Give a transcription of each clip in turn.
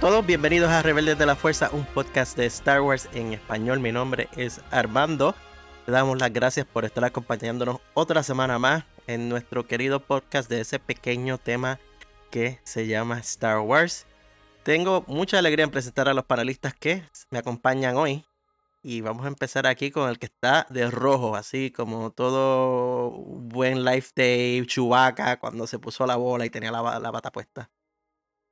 Todos, bienvenidos a Rebeldes de la Fuerza, un podcast de Star Wars en español. Mi nombre es Armando. Le damos las gracias por estar acompañándonos otra semana más en nuestro querido podcast de ese pequeño tema que se llama Star Wars. Tengo mucha alegría en presentar a los panelistas que me acompañan hoy. Y vamos a empezar aquí con el que está de rojo, así como todo buen Life Day, Chewbacca, cuando se puso la bola y tenía la, la bata puesta.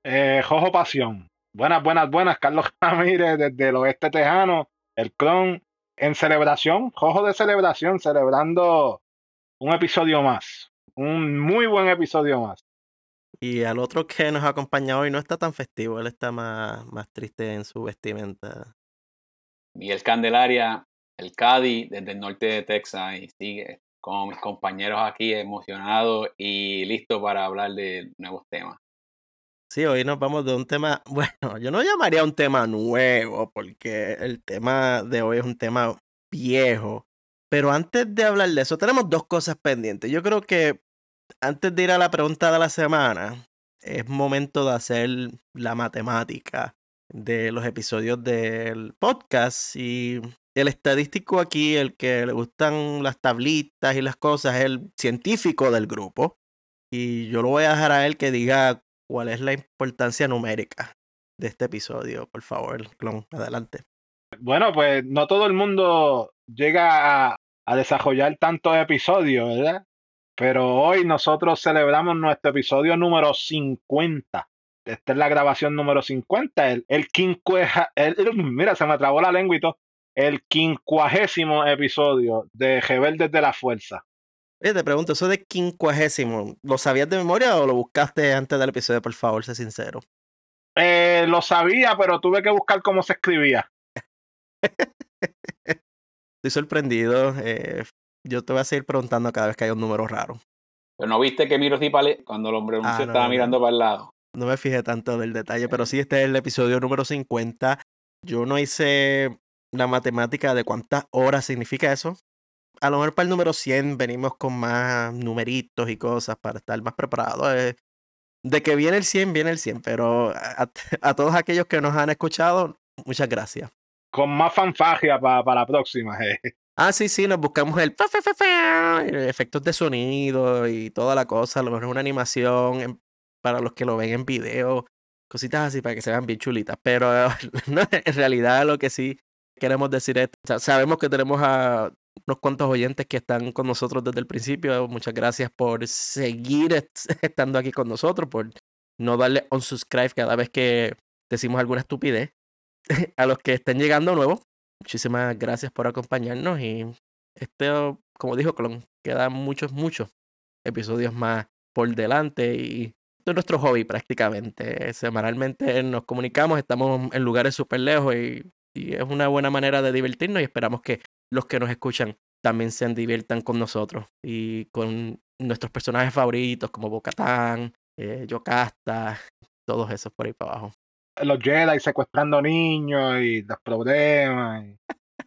Eh, Jojo Pasión. Buenas, buenas, buenas. Carlos Ramírez desde el oeste tejano, el clon en celebración, Jojo de celebración, celebrando un episodio más. Un muy buen episodio más. Y al otro que nos acompaña hoy no está tan festivo, él está más, más triste en su vestimenta. Miguel Candelaria, el Cadi desde el norte de Texas y sigue con mis compañeros aquí emocionado y listo para hablar de nuevos temas. Sí, hoy nos vamos de un tema, bueno, yo no llamaría un tema nuevo, porque el tema de hoy es un tema viejo. Pero antes de hablar de eso, tenemos dos cosas pendientes. Yo creo que antes de ir a la pregunta de la semana, es momento de hacer la matemática de los episodios del podcast. Y el estadístico aquí, el que le gustan las tablitas y las cosas, es el científico del grupo. Y yo lo voy a dejar a él que diga cuál es la importancia numérica de este episodio, por favor, clon, adelante. Bueno, pues no todo el mundo llega a, a desarrollar tantos episodios, ¿verdad? Pero hoy nosotros celebramos nuestro episodio número 50. Esta es la grabación número 50, el, el, mira, se me trabó la lengua y todo, el quincuagésimo episodio de Rebeldes de la Fuerza. Oye, te pregunto, eso de quincuagésimo, ¿lo sabías de memoria o lo buscaste antes del episodio, por favor, sé sincero? Eh, lo sabía, pero tuve que buscar cómo se escribía. Estoy sorprendido. Eh, yo te voy a seguir preguntando cada vez que hay un número raro. Pero no viste que Miro Cipale, cuando el hombre ah, no, estaba mirando para el lado. No me fijé tanto del detalle, pero sí, este es el episodio número 50. Yo no hice la matemática de cuántas horas significa eso a lo mejor para el número 100 venimos con más numeritos y cosas para estar más preparados. Eh, de que viene el 100, viene el 100, pero a, todos aquellos que nos han escuchado, muchas gracias. Con más fanfagia para la próxima. Eh. Ah, sí, sí, nos buscamos el efectos de sonido y toda la cosa, a lo mejor una animación para los que lo ven en video, cositas así para que se vean bien chulitas. Pero en realidad lo que sí queremos decir es, sabemos que tenemos a unos cuantos oyentes que están con nosotros desde el principio. Muchas gracias por seguir estando aquí con nosotros, por no darle un subscribe cada vez que decimos alguna estupidez. A los que estén llegando nuevos, muchísimas gracias por acompañarnos y este, como dijo Clon, quedan muchos, muchos episodios más por delante y es nuestro hobby prácticamente. Semanalmente nos comunicamos, estamos en lugares súper lejos y, y es una buena manera de divertirnos y esperamos que los que nos escuchan también se diviertan con nosotros y con nuestros personajes favoritos como Bocatán, eh, Yocasta, todos esos por ahí para abajo. Los Jedi secuestrando niños y los problemas.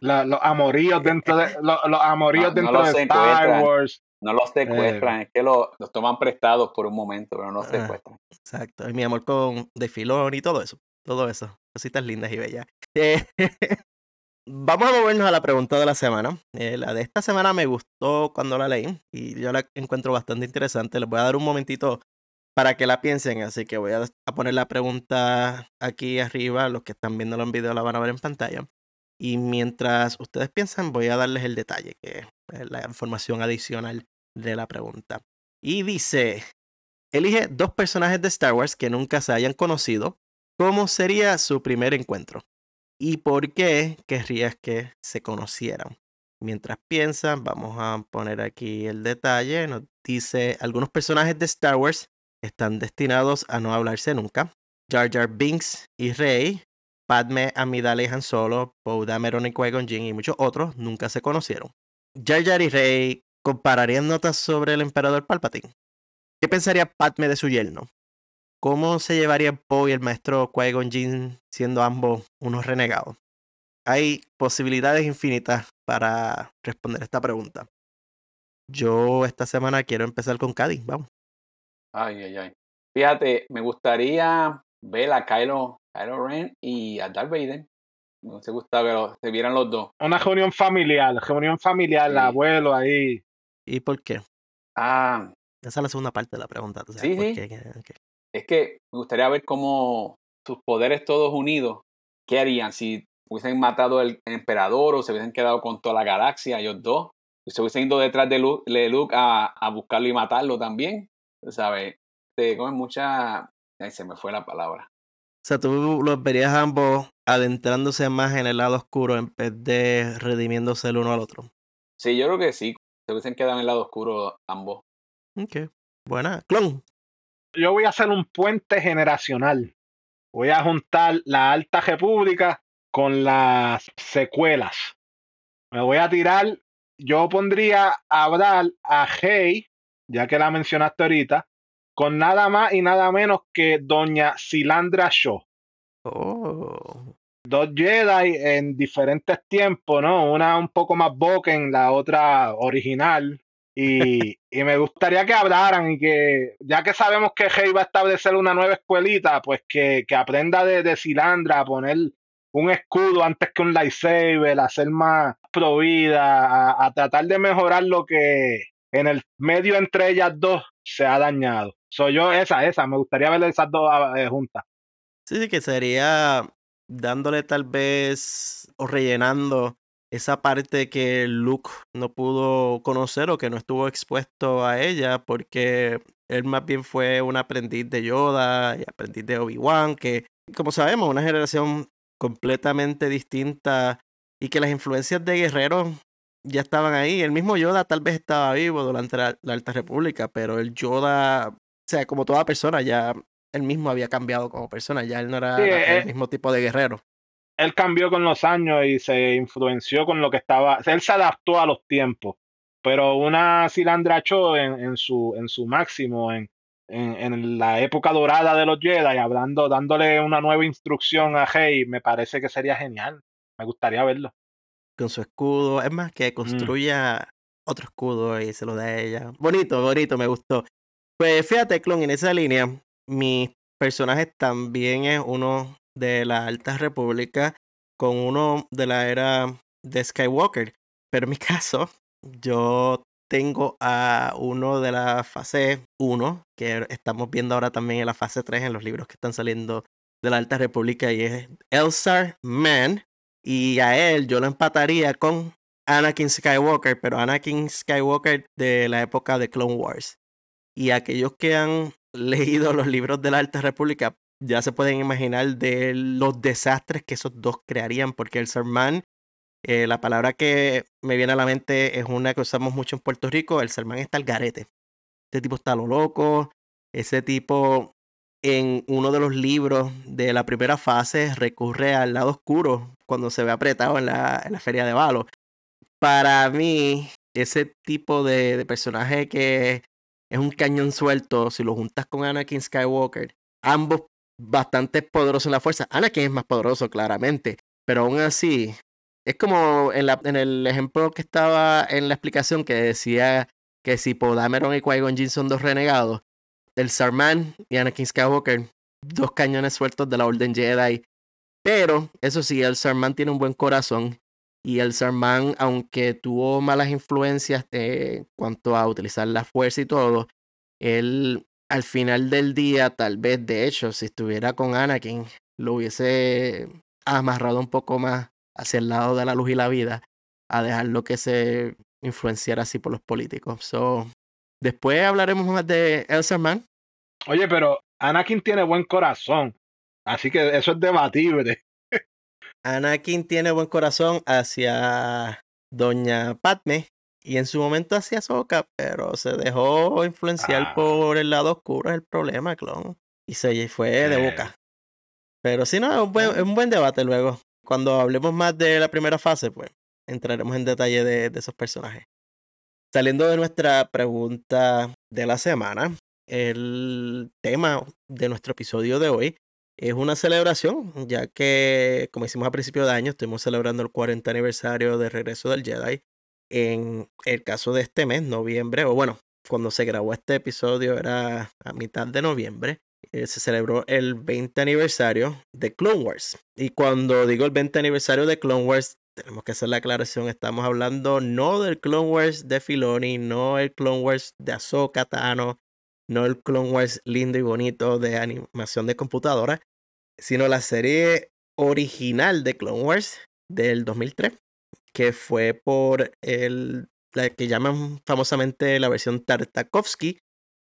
los amoríos dentro de los, amoríos dentro de Star Wars. No los secuestran, eh, es que los, toman prestados por un momento, pero no los ah, secuestran. exacto. Y mi amor con De Filón y todo eso. Todo eso. Cositas lindas y bellas. Eh, Vamos a movernos a la pregunta de la semana. Eh, la de esta semana me gustó cuando la leí y yo la encuentro bastante interesante. Les voy a dar un momentito para que la piensen, así que voy a, poner la pregunta aquí arriba. Los que están viéndolo en video la van a ver en pantalla. Y mientras ustedes piensan, voy a darles el detalle, que es la información adicional de la pregunta. Y dice, elige dos personajes de Star Wars que nunca se hayan conocido. ¿Cómo sería su primer encuentro? Y por qué querrías que se conocieran. Mientras piensan, vamos a poner aquí el detalle. Nos dice, algunos personajes de Star Wars están destinados a no hablarse nunca. Jar Jar Binks y Rey, Padme, Amidala y Han Solo, Poe Dameron y Qui-Gon y muchos otros nunca se conocieron. Jar Jar y Rey compararían notas sobre el emperador Palpatine. ¿Qué pensaría Padme de su yerno? ¿Cómo se llevaría Poe y el maestro Qui-Gon Jinn siendo ambos unos renegados? Hay posibilidades infinitas para responder esta pregunta. Yo esta semana quiero empezar con Cádiz, vamos. Ay, ay, ay. Fíjate, me gustaría ver a Kylo Kylo Ren y a Darth Vader. Me hubiese gustado que se vieran los dos. Una reunión familiar, reunión familiar, el Sí. abuelo ahí. ¿Y por qué? Ah, Esa es la segunda parte de la pregunta. ¿tú sabes Sí, por sí. qué? ¿Qué- qué? Es que me gustaría ver cómo sus poderes todos unidos, ¿qué harían? Si hubiesen matado al emperador o se hubiesen quedado con toda la galaxia, ellos dos. Y se hubiesen ido detrás de Luke, de Luke a, a buscarlo y matarlo también. ¿Sabes? Te comen mucha... Ay, se me fue la palabra. O sea, tú los verías ambos adentrándose más en el lado oscuro en vez de redimiéndose el uno al otro. Sí, yo creo que sí. Se hubiesen quedado en el lado oscuro ambos. Ok. Buena. Clon. Yo voy a hacer un puente generacional. Voy a juntar la Alta República con las secuelas. Me voy a tirar. Yo pondría a hablar a Hey, ya que la mencionaste ahorita, con nada más y nada menos que Doña Silandra Shaw. Oh. dos Jedi en diferentes tiempos, ¿no? Una un poco más Boken, la otra original. Y, y me gustaría que hablaran y que, ya que sabemos que Rey va a establecer una nueva escuelita, pues que, que aprenda de, de Silandra a poner un escudo antes que un lightsaber, a ser más provida, a, a tratar de mejorar lo que en el medio entre ellas dos se ha dañado. Soy yo, esa, esa, me gustaría ver esas dos eh, juntas. Sí, sí, que sería dándole tal vez o rellenando esa parte que Luke no pudo conocer o que no estuvo expuesto a ella porque él más bien fue un aprendiz de Yoda y aprendiz de Obi-Wan, que como sabemos, una generación completamente distinta y que las influencias de guerreros ya estaban ahí. El mismo Yoda tal vez estaba vivo durante la, la Alta República, pero el Yoda, o sea, como toda persona, ya él mismo había cambiado como persona, ya él no era Sí, el eh, mismo tipo de guerrero. Él cambió con los años y se influenció con lo que estaba. Él se adaptó a los tiempos. Pero una Silandra Cho en, en su, en su máximo, en, en, en la época dorada de los Jedi, hablando, dándole una nueva instrucción a Rey, me parece que sería genial. Me gustaría verlo. con su escudo. Es más, que construya otro escudo y se lo da a ella. Bonito, bonito, me gustó. Pues fíjate, Clon, en esa línea, mi personaje también es uno de la Alta República con uno de la era de Skywalker. Pero en mi caso, yo tengo a uno de la fase 1, que estamos viendo ahora también en la fase 3 en los libros que están saliendo de la Alta República, y es Elsar Man. Y a él yo lo empataría con Anakin Skywalker, pero Anakin Skywalker de la época de Clone Wars. Y aquellos que han leído los libros de la Alta República ya se pueden imaginar de los desastres que esos dos crearían, porque el Sermán, eh, la palabra que me viene a la mente es una que usamos mucho en Puerto Rico, el Sermán está al garete. Este tipo está a lo loco, ese tipo en uno de los libros de la primera fase recurre al lado oscuro cuando se ve apretado en la, en la feria de Valo. Para mí, ese tipo de, de personaje que es un cañón suelto, si lo juntas con Anakin Skywalker, ambos bastante poderosos en la fuerza. Anakin es más poderoso, claramente, pero aún así, es como en, la, en el ejemplo que estaba en la explicación que decía que si Podameron y Qui-Gon son dos renegados, el Sarman y Anakin Skywalker, dos cañones sueltos de la Orden Jedi. Pero, eso sí, el Sarman tiene un buen corazón. Y el Sarman, aunque tuvo malas influencias en cuanto a utilizar la fuerza y todo, él al final del día, tal vez, de hecho, si estuviera con Anakin, lo hubiese amarrado un poco más hacia el lado de la luz y la vida, a dejarlo que se influenciara así por los políticos. So, después hablaremos más de Elsa Man. Oye, pero Anakin tiene buen corazón. Así que eso es debatible. Anakin tiene buen corazón hacia Doña Padme y en su momento hacia Soka, pero se dejó influenciar Ah. por el lado oscuro, es el problema, clon. Y se fue de boca. Pero sí, no, es un, buen, es un buen debate luego. Cuando hablemos más de la primera fase, pues entraremos en detalle de, de esos personajes. Saliendo de nuestra pregunta de la semana, el tema de nuestro episodio de hoy es una celebración, ya que, como hicimos a principio de año, estuvimos celebrando el 40 aniversario de regreso del Jedi. En el caso de este mes, noviembre, o bueno, cuando se grabó este episodio era a mitad de noviembre. eh, se celebró el 20 aniversario de Clone Wars. Y cuando digo el 20 aniversario de Clone Wars, tenemos que hacer la aclaración, estamos hablando no del Clone Wars de Filoni, no el Clone Wars de Ahsoka Tano, no el Clone Wars lindo y bonito de animación de computadora, sino la serie original de Clone Wars del 2003, que fue por el, la que llaman famosamente la versión Tartakovsky,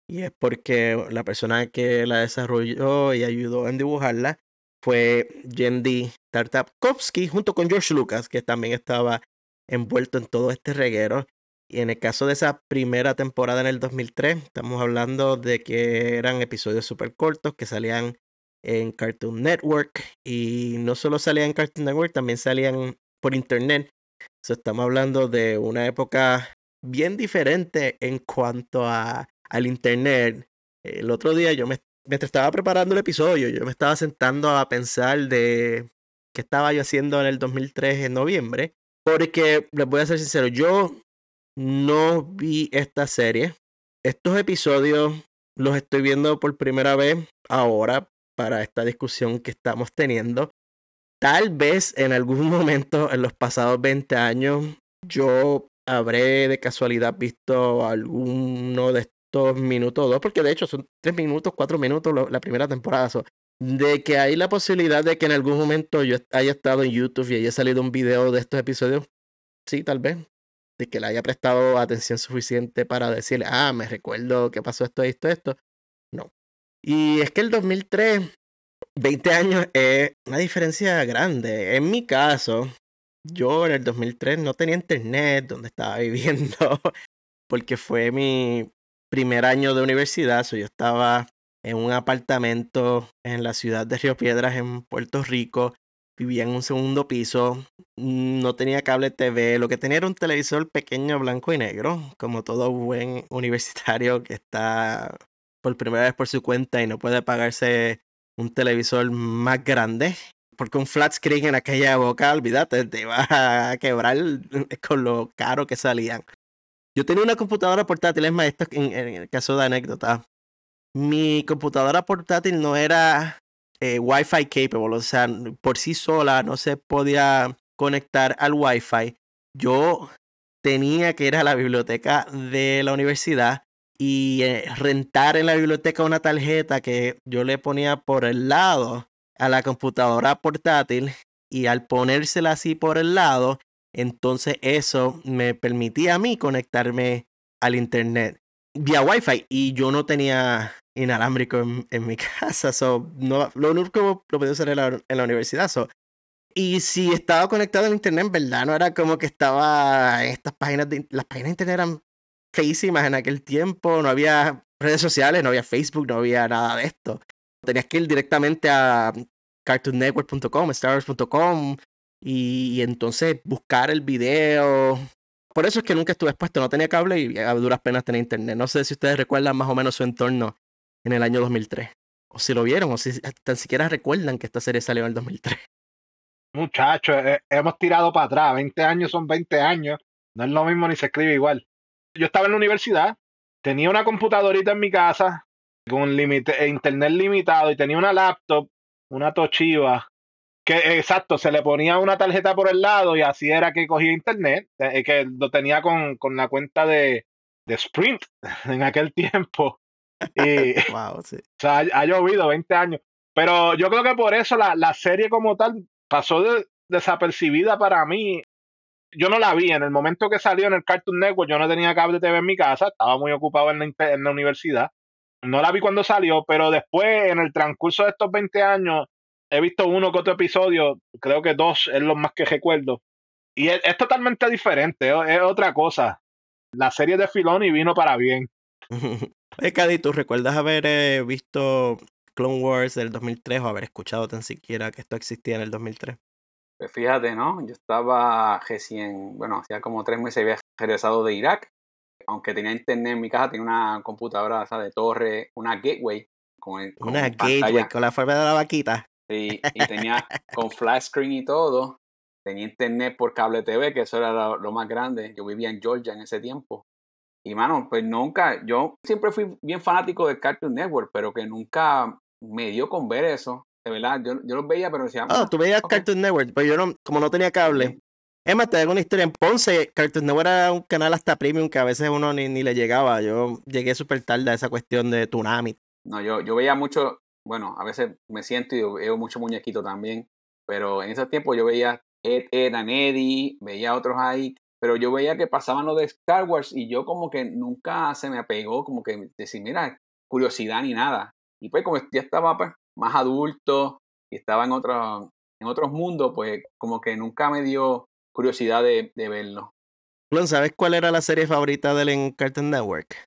y es porque la persona que la desarrolló y ayudó en dibujarla fue Yendi Tartakovsky junto con George Lucas, que también estaba envuelto en todo este reguero. Y en el caso de esa primera temporada en el 2003, estamos hablando de que eran episodios súper cortos que salían en Cartoon Network. Y no solo salían en Cartoon Network, también salían por internet. Estamos hablando de una época bien diferente en cuanto a, al internet. El otro día yo me, mientras estaba preparando el episodio, yo me estaba sentando a pensar de qué estaba yo haciendo en el 2003 en noviembre. Porque les voy a ser sincero, yo no vi esta serie. Estos episodios los estoy viendo por primera vez ahora para esta discusión que estamos teniendo. Tal vez en algún momento en los pasados 20 años yo habré de casualidad visto alguno de estos minutos dos, porque de hecho son tres minutos, cuatro minutos la primera temporada. de que hay la posibilidad de que en algún momento yo haya estado en YouTube y haya salido un video de estos episodios, sí, tal vez, de que le haya prestado atención suficiente para decirle, ah, me recuerdo que pasó esto, esto, esto. No. Y es que el 2003, 20 años es una diferencia grande. En mi caso, yo en el 2003 no tenía internet donde estaba viviendo, porque fue mi primer año de universidad. yo estaba en un apartamento en la ciudad de Río Piedras, en Puerto Rico vivía en un segundo piso, no tenía cable TV, lo que tenía era un televisor pequeño blanco y negro, como todo buen universitario que está por primera vez por su cuenta y no puede pagarse un televisor más grande. Porque un flat screen en aquella época, olvídate, te iba a quebrar con lo caro que salían. Yo tenía una computadora portátil, es más, esto en el caso de anécdota. Mi computadora portátil no era eh, Wi-Fi capable, o sea, por sí sola no se podía conectar al Wi-Fi. Yo tenía que ir a la biblioteca de la universidad y eh, rentar en la biblioteca una tarjeta que yo le ponía por el lado a la computadora portátil y al ponérsela así por el lado, entonces eso me permitía a mí conectarme al internet vía Wi-Fi y yo no tenía inalámbrico en, mi casa. So, no, lo único que lo podía usar en la, en la universidad. So. Y si estaba conectado al internet, en verdad no era como que estaba en estas páginas. De, las páginas de internet eran feísimas en aquel tiempo. No había redes sociales, no había Facebook, no había nada de esto. Tenías que ir directamente a cartoonnetwork.com, starwars.com y, y entonces buscar el video. Por eso es que nunca estuve expuesto, no tenía cable y a duras penas tenía internet. No sé si ustedes recuerdan más o menos su entorno en el año 2003. O si lo vieron, o si tan siquiera recuerdan que esta serie salió en el 2003. Muchachos, eh, hemos tirado para atrás. 20 años son 20 años. No es lo mismo ni se escribe igual. Yo estaba en la universidad, tenía una computadorita en mi casa con eh, internet limitado y tenía una laptop, una Toshiba, que exacto, se le ponía una tarjeta por el lado y así era que cogía internet, eh, que lo tenía con, con la cuenta de, de Sprint en aquel tiempo. Y, wow, sí. O sea, ha, llovido 20 años. Pero yo creo que por eso la, la serie como tal pasó desapercibida para mí. Yo no la vi en el momento que salió en el Cartoon Network. Yo no tenía cable TV en mi casa, estaba muy ocupado en la, universidad. No la vi cuando salió, pero después, en el transcurso de estos 20 años, he visto uno que otro episodio. Creo que dos es lo más que recuerdo. Y es, totalmente diferente, es, otra cosa. La serie de Filoni vino para bien. Cady, ¿tú recuerdas haber eh, visto Clone Wars del 2003 o haber escuchado tan siquiera que esto existía en el 2003? Pues fíjate, ¿no? Yo estaba recién, bueno, hacía como tres meses había regresado de Irak. Aunque tenía internet en mi casa, tenía una computadora de torre, una gateway. Con, una gateway con la forma de la vaquita. Sí, y tenía con flash screen y todo. Tenía internet por cable TV, que eso era lo más grande. Yo vivía en Georgia en ese tiempo. Y mano, pues nunca, yo siempre fui bien fanático de Cartoon Network, pero que nunca me dio con ver eso. De verdad, yo, yo los veía, pero decía. Ah, tú veías. Cartoon Network, pero yo no, como no tenía cable. Es más, te hago una historia. En Ponce, Cartoon Network era un canal hasta premium que a veces uno ni, ni le llegaba. Yo llegué súper tarde a esa cuestión de Tsunami. No, yo, yo veía mucho, bueno, a veces me siento y veo mucho muñequito también, pero en ese tiempo yo veía Ed, Ed and Eddie, veía otros ahí, pero yo veía que pasaban lo de Star Wars y yo como que nunca se me apegó, como que decir, mira, curiosidad ni nada. Y pues como ya estaba pues, más adulto y estaba en, otro, en otros mundos, pues como que nunca me dio curiosidad de, de verlo. Clon, ¿sabes cuál era la serie favorita de él en Cartoon Network?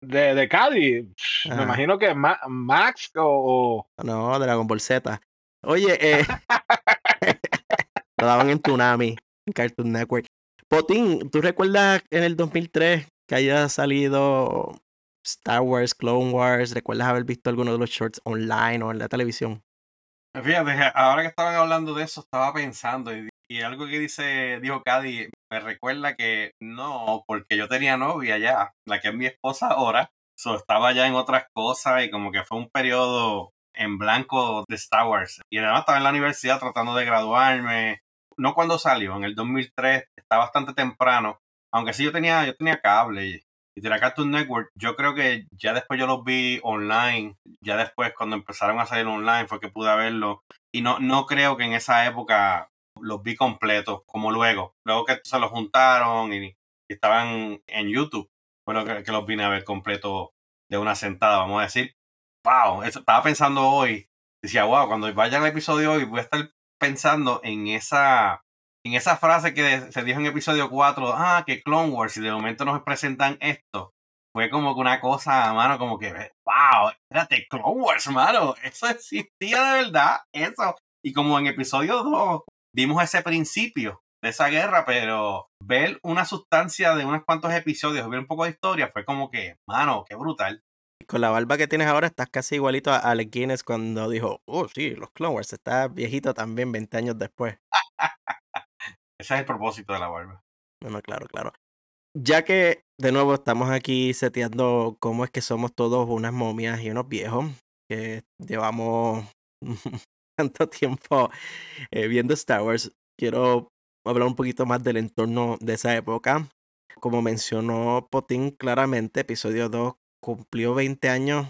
De, de Cádiz, me imagino que Ma- Max o, o- No, Dragon Ball Z. Oye, eh, lo daban en Tsunami, en Cartoon Network. Potín, ¿tú recuerdas en el 2003 que haya salido Star Wars, Clone Wars? ¿Recuerdas haber visto alguno de los shorts online o en la televisión? Fíjate, ahora que estaban hablando de eso, estaba pensando y, y algo que dice, dijo Cady, me recuerda que no, porque yo tenía novia ya, la que es mi esposa ahora, so, estaba ya en otras cosas y como que fue un periodo en blanco de Star Wars. Y además estaba en la universidad tratando de graduarme, no cuando salió, en el 2003, está bastante temprano, aunque sí yo tenía, yo tenía cable y, y tenía Cartoon Network, yo creo que ya después yo los vi online, ya después cuando empezaron a salir online fue que pude verlo y no, no creo que en esa época los vi completos como luego, luego que se los juntaron y, estaban en YouTube, bueno que, que los vine a ver completo de una sentada, vamos a decir, wow, eso, estaba pensando hoy, decía, wow, cuando vaya al episodio hoy voy a estar pensando en esa en esa frase que se dijo en episodio 4, ah, que Clone Wars, y de momento nos presentan esto, fue como que una cosa, mano, como que, wow, espérate, Clone Wars, mano, eso existía de verdad, eso. Y como en episodio 2 vimos ese principio de esa guerra, pero ver una sustancia de unos cuantos episodios, ver un poco de historia, fue como que, mano, qué brutal. Con la barba que tienes ahora estás casi igualito a Alec Guinness cuando dijo, oh sí, los Clone Wars, está viejito también 20 años después. Ese es el propósito de la barba. No, no, claro, claro. Ya que de nuevo estamos aquí seteando cómo es que somos todos unas momias y unos viejos, que llevamos tanto tiempo eh, viendo Star Wars, quiero hablar un poquito más del entorno de esa época. Como mencionó Potín claramente, episodio 2 cumplió 20 años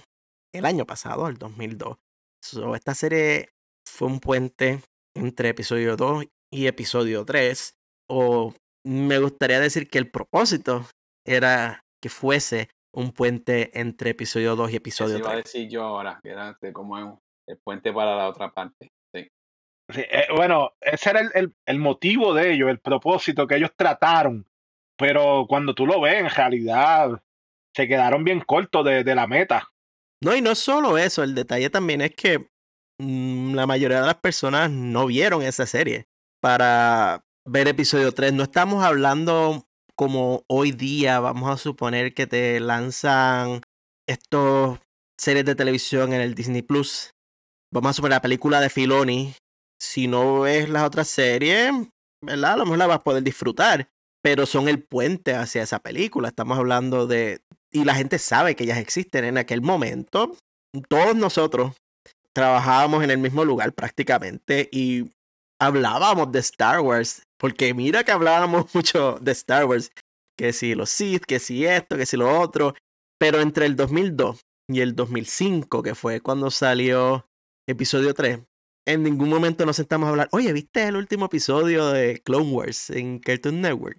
el año pasado, el 2002. So, esta serie fue un puente entre episodio 2 y episodio 3, o me gustaría decir que el propósito era que fuese un puente entre episodio 2 y Eso episodio iba a 3. decir yo ahora, que era como el puente para la otra parte. Sí. sí, eh, bueno, ese era el, el- el motivo de ellos, el propósito que ellos trataron. Pero cuando tú lo ves, en realidad se quedaron bien cortos de, de la meta. No, y no solo eso, el detalle también es que mm, la mayoría de las personas no vieron esa serie para ver episodio 3. No estamos hablando como hoy día, vamos a suponer que te lanzan estos series de televisión en el Disney Plus. Vamos a suponer la película de Filoni. Si no ves las otras series, ¿verdad? A lo mejor la vas a poder disfrutar. Pero son el puente hacia esa película. Estamos hablando de. Y la gente sabe que ellas existen. En aquel momento, todos nosotros trabajábamos en el mismo lugar prácticamente y hablábamos de Star Wars. Porque mira que hablábamos mucho de Star Wars. Que si los Sith, que si esto, que si lo otro. Pero entre el 2002 y el 2005, que fue cuando salió episodio 3, en ningún momento nos sentamos a hablar, oye, ¿viste el último episodio de Clone Wars en Cartoon Network?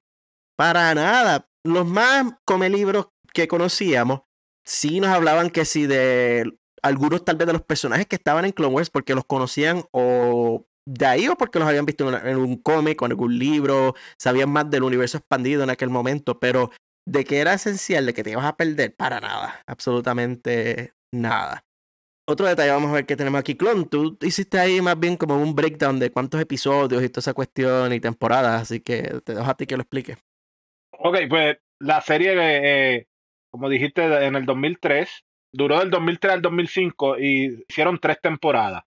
Para nada. Los más come libros que conocíamos, sí nos hablaban que sí de algunos tal vez de los personajes que estaban en Clone Wars porque los conocían o de ahí o porque los habían visto en, una- un cómic o en algún libro, sabían más del universo expandido en aquel momento, pero de que era esencial, de que te ibas a perder, para nada, absolutamente nada. Otro detalle, vamos a ver qué tenemos aquí. Clon, tú hiciste ahí más bien como un breakdown de cuántos episodios y toda esa cuestión y temporadas, así que te dejo a ti que lo expliques. Ok, pues la serie, eh, como dijiste, en el 2003, duró del 2003 al 2005 y hicieron tres temporadas.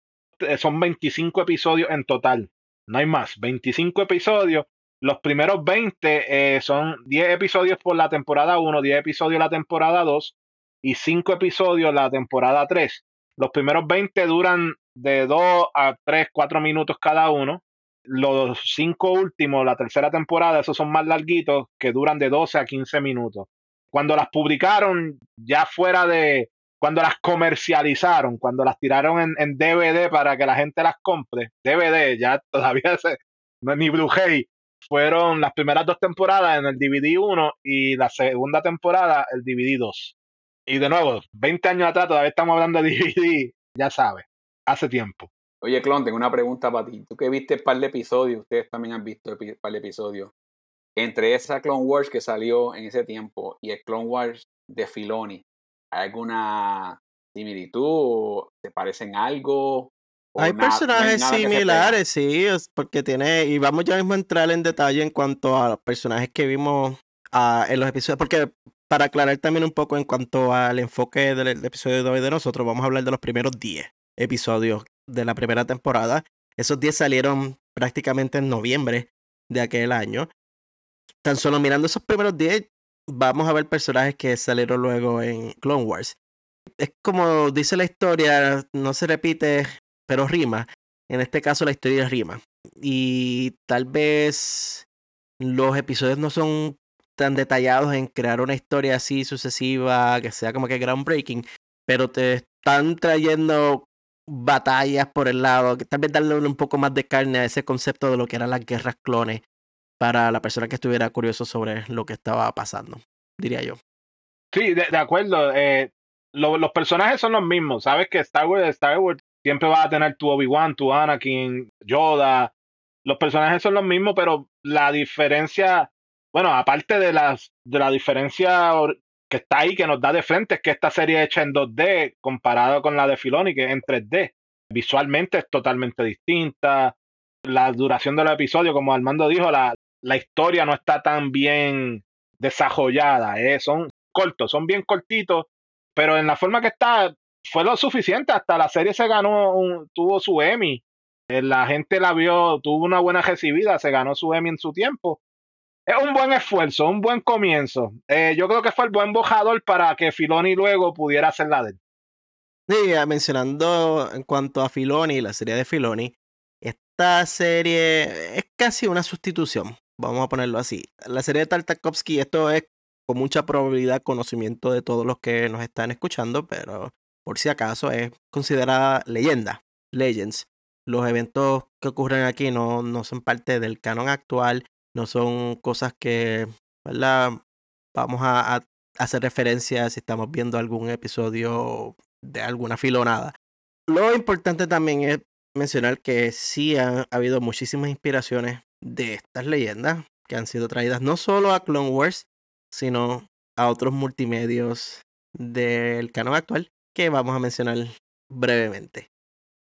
Eh, Son 25 episodios en total, no hay más, 25 episodios. Los primeros 20 eh, son 10 episodios por la temporada 1, 10 episodios la temporada 2 y 5 episodios la temporada 3. Los primeros 20 duran de 2 a 3, 4 minutos cada uno. Los cinco últimos, la tercera temporada, esos son más larguitos, que duran de 12 a 15 minutos. Cuando las publicaron, ya fuera de, cuando las comercializaron, cuando las tiraron en, DVD para que la gente las compre, DVD, ya todavía se, ni Blu-ray, fueron las primeras dos temporadas en el DVD 1 y la segunda temporada el DVD 2. Y de nuevo, 20 años atrás todavía estamos hablando de DVD, ya sabes, hace tiempo. Oye, Clon, tengo una pregunta para ti. Tú que viste un par de episodios, ustedes también han visto un par de episodios. Entre esa Clone Wars que salió en ese tiempo y el Clone Wars de Filoni, ¿hay alguna similitud? ¿O ¿Se parecen algo? Hay personajes similares, sí, porque tiene, y vamos ya mismo a entrar en detalle en cuanto a los personajes que vimos uh, en los episodios, porque para aclarar también un poco en cuanto al enfoque del, del episodio de hoy de nosotros, vamos a hablar de los primeros 10 episodios de la primera temporada. Esos 10 salieron prácticamente en noviembre de aquel año. Tan solo mirando esos primeros 10, vamos a ver personajes que salieron luego en Clone Wars. Es como dice la historia, no se repite, pero rima. En este caso la historia rima. Y tal vez los episodios no son tan detallados en crear una historia así sucesiva, que sea como que groundbreaking, pero te están trayendo batallas por el lado, que tal vez darle un poco más de carne a ese concepto de lo que eran las guerras clones para la persona que estuviera curioso sobre lo que estaba pasando, diría yo. Sí, de, de acuerdo. Eh, lo, los personajes son los mismos. Sabes que Star Wars, Star Wars siempre va a tener tu Obi-Wan, tu Anakin, Yoda. Los personajes son los mismos, pero la diferencia, bueno, aparte de, las, de la diferencia que está ahí, que nos da de frente, es que esta serie hecha en 2D comparado con la de Filoni, que es en 3D. Visualmente es totalmente distinta. La duración del episodio, como Armando dijo, la, la historia no está tan bien desarrollada. ¿eh? Son cortos, son bien cortitos, pero en la forma que está, fue lo suficiente. Hasta la serie se ganó, un, tuvo su Emmy. Eh, la gente la vio, tuvo una buena recibida, se ganó su Emmy en su tiempo. Es un buen esfuerzo, un buen comienzo. Eh, yo creo que fue el buen bojador para que Filoni luego pudiera hacer la de él. Sí, mencionando en cuanto a Filoni, la serie de Filoni, esta serie es casi una sustitución, vamos a ponerlo así. La serie de Tartakovsky, esto es con mucha probabilidad conocimiento de todos los que nos están escuchando, pero por si acaso es considerada leyenda, legends. Los eventos que ocurren aquí no, no son parte del canon actual, no son cosas que, ¿verdad? Vamos a, hacer referencia si estamos viendo algún episodio de alguna filonada. Lo importante también es mencionar que sí han habido muchísimas inspiraciones de estas leyendas que han sido traídas no solo a Clone Wars, sino a otros multimedios del canon actual que vamos a mencionar brevemente.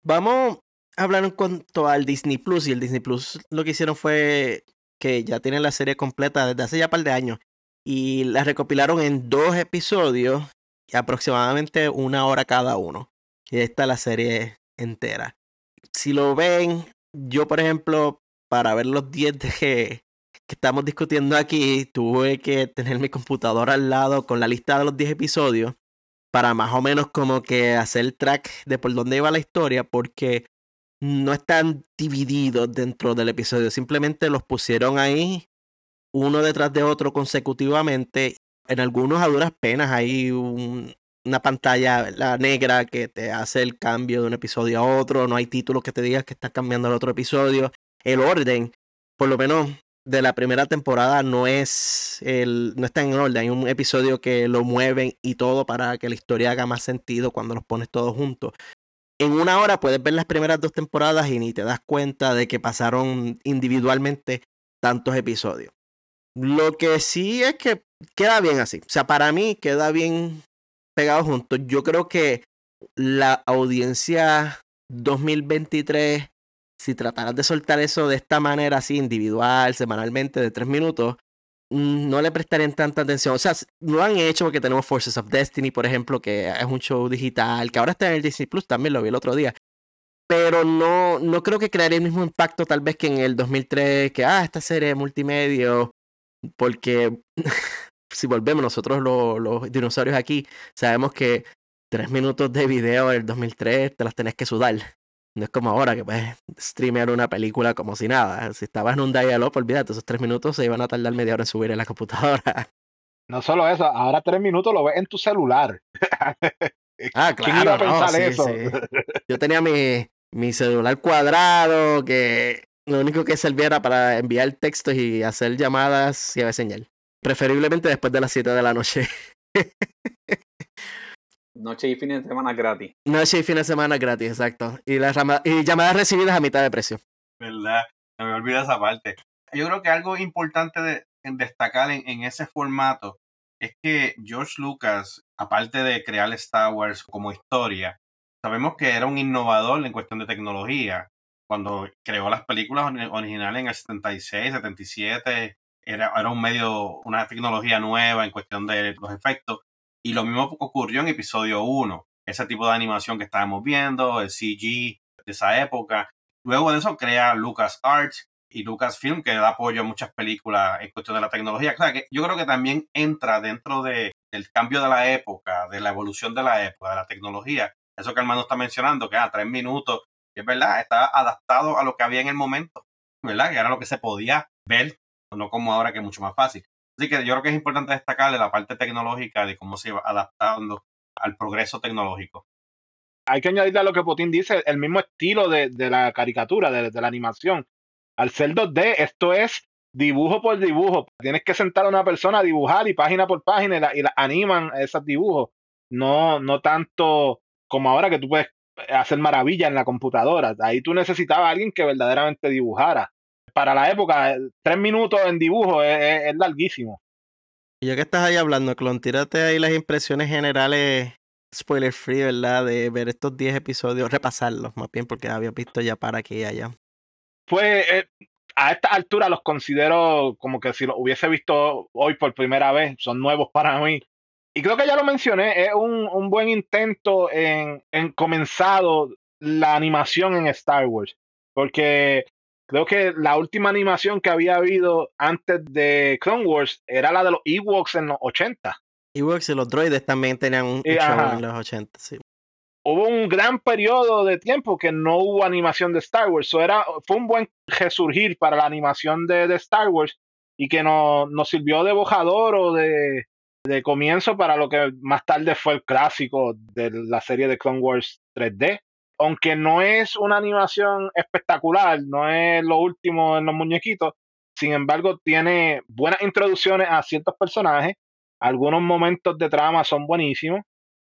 Vamos a hablar en cuanto al Disney Plus y el Disney Plus lo que hicieron fue que ya tienen la serie completa desde hace ya un par de años y la recopilaron en dos episodios y aproximadamente una hora cada uno. Y esta es la serie entera. Si lo ven, yo por ejemplo, para ver los 10 de que, que estamos discutiendo aquí, tuve que tener mi computadora al lado con la lista de los 10 episodios para más o menos como que hacer el track de por dónde iba la historia, porque no están divididos dentro del episodio, simplemente los pusieron ahí uno detrás de otro consecutivamente. En algunos a duras penas hay un, una pantalla la negra que te hace el cambio de un episodio a otro, no hay títulos que te digas que estás cambiando al otro episodio. El orden, por lo menos de la primera temporada no es el no está en orden, hay un episodio que lo mueven y todo para que la historia haga más sentido cuando los pones todos juntos. En una hora puedes ver las primeras dos temporadas y ni te das cuenta de que pasaron individualmente tantos episodios. Lo que sí es que queda bien así. O sea, para mí queda bien pegado juntos. Yo creo que la audiencia 2023 si trataras de soltar eso de esta manera así individual, semanalmente, de tres minutos, no le prestarían tanta atención. O sea, lo han hecho porque tenemos Forces of Destiny, por ejemplo, que es un show digital, que ahora está en el Disney Plus, también lo vi el otro día. Pero no, no creo que crearía el mismo impacto tal vez que en el 2003, que, ah, esta serie multimedia, porque si volvemos nosotros los, dinosaurios aquí, sabemos que tres minutos de video del 2003 te las tenés que sudar. No es como ahora que puedes streamear una película como si nada. Si estabas en un dial-up, olvídate, esos tres minutos se iban a tardar media hora en subir en la computadora. No solo eso, ahora tres minutos lo ves en tu celular. Ah, ¿Quién iba a claro, no, pensar sí, eso? sí. Yo tenía mi, mi celular cuadrado que lo único que servía era para enviar textos y hacer llamadas y a señal. Preferiblemente después de las 7 de la noche. Noche y fines de semana gratis. Noche y fin de semana gratis, exacto. Y, las rama- y llamadas recibidas a mitad de precio. ¿verdad? No me olvida esa parte. Yo creo que algo importante de en destacar en, en ese formato es que George Lucas, aparte de crear Star Wars como historia, sabemos que era un innovador en cuestión de tecnología. Cuando creó las películas ori- originales en el 76, 77, era, era un medio, una tecnología nueva en cuestión de los efectos. Y lo mismo ocurrió en episodio 1. Ese tipo de animación que estábamos viendo, el CG de esa época. Luego de eso crea LucasArts y Lucasfilm, que da apoyo a muchas películas en cuestión de la tecnología. O que yo creo que también entra dentro de, del cambio de la época, de la evolución de la época, de la tecnología. Eso que Armando está mencionando, que a tres minutos, que es verdad, está adaptado a lo que había en el momento, ¿verdad? Que era lo que se podía ver, no como ahora que es mucho más fácil. Así que yo creo que es importante destacarle la parte tecnológica de cómo se va adaptando al progreso tecnológico. Hay que añadirle a lo que Putin dice, el mismo estilo de, de la caricatura, de, de la animación. Al ser 2D, esto es dibujo por dibujo. Tienes que sentar a una persona a dibujar y página por página y la, y la animan esos dibujos. No, no tanto como ahora que tú puedes hacer maravillas en la computadora. Ahí tú necesitabas a alguien que verdaderamente dibujara. Para la época, tres minutos en dibujo es, es- es larguísimo. Y ya que estás ahí hablando, Clon, tírate ahí las impresiones generales, spoiler free, ¿verdad? De ver estos 10 episodios, repasarlos más bien, porque había visto ya para aquí y allá. Pues eh, a esta altura los considero como que si los hubiese visto hoy por primera vez, son nuevos para mí. Y creo que ya lo mencioné, es un, un buen intento en, en comenzado la animación en Star Wars, porque creo que la última animación que había habido antes de Clone Wars era la de los Ewoks en los 80. Ewoks y los droides también tenían un, show ajá. en los 80, sí. hubo un gran periodo de tiempo que no hubo animación de Star Wars. So era, fue un buen resurgir para la animación de, de Star Wars y que nos, nos sirvió de bojador o de, de comienzo para lo que más tarde fue el clásico de la serie de Clone Wars 3D. Aunque no es una animación espectacular, no es lo último en los muñequitos, sin embargo tiene buenas introducciones a ciertos personajes, algunos momentos de trama son buenísimos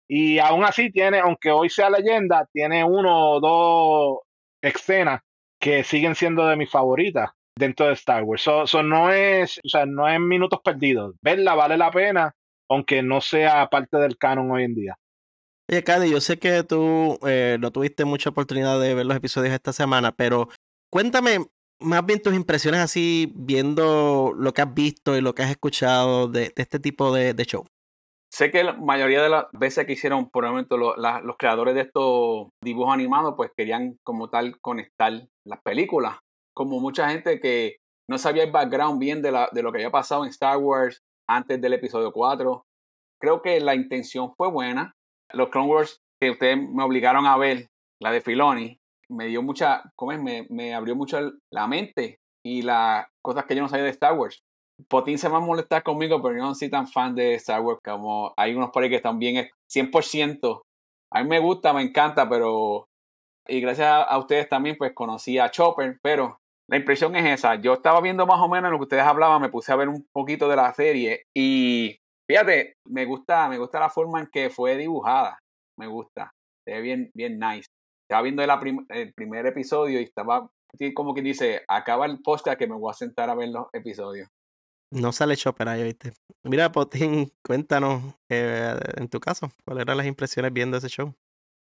y aún así tiene, aunque hoy sea leyenda, tiene uno o dos escenas que siguen siendo de mis favoritas dentro de Star Wars. So, so no es, o sea, no es minutos perdidos. Verla vale la pena, aunque no sea parte del canon hoy en día. Oye, Cady, yo sé que tú eh, no tuviste mucha oportunidad de ver los episodios esta semana, pero cuéntame más bien tus impresiones así, viendo lo que has visto y lo que has escuchado de, de este tipo de, de show. Sé que la mayoría de las veces que hicieron, por el momento, lo- la- los creadores de estos dibujos animados, pues querían como tal conectar las películas. Como mucha gente que no sabía el background bien de, la, de lo que había pasado en Star Wars antes del episodio 4. Creo que la intención fue buena. Los Clone Wars que ustedes me obligaron a ver, la de Filoni, me dio mucha, ¿cómo es? Me, me abrió mucho la mente y las cosas que yo no sabía de Star Wars. Potín se va a molestar conmigo, pero yo no soy tan fan de Star Wars como hay unos ahí que están bien 100%. A mí me gusta, me encanta, pero... Y gracias a, a ustedes también, pues conocí a Chopper, pero la impresión es esa. Yo estaba viendo más o menos lo que ustedes hablaban, me puse a ver un poquito de la serie y fíjate, me gusta, me gusta la forma en que fue dibujada. Me gusta. Se ve bien, bien nice. Estaba viendo la prim- el primer episodio y estaba como que dice, acaba el podcast que me voy a sentar a ver los episodios. No sale Chopper ahí, ¿viste? Mira, Potín, cuéntanos eh, en tu caso, ¿cuáles eran las impresiones viendo ese show?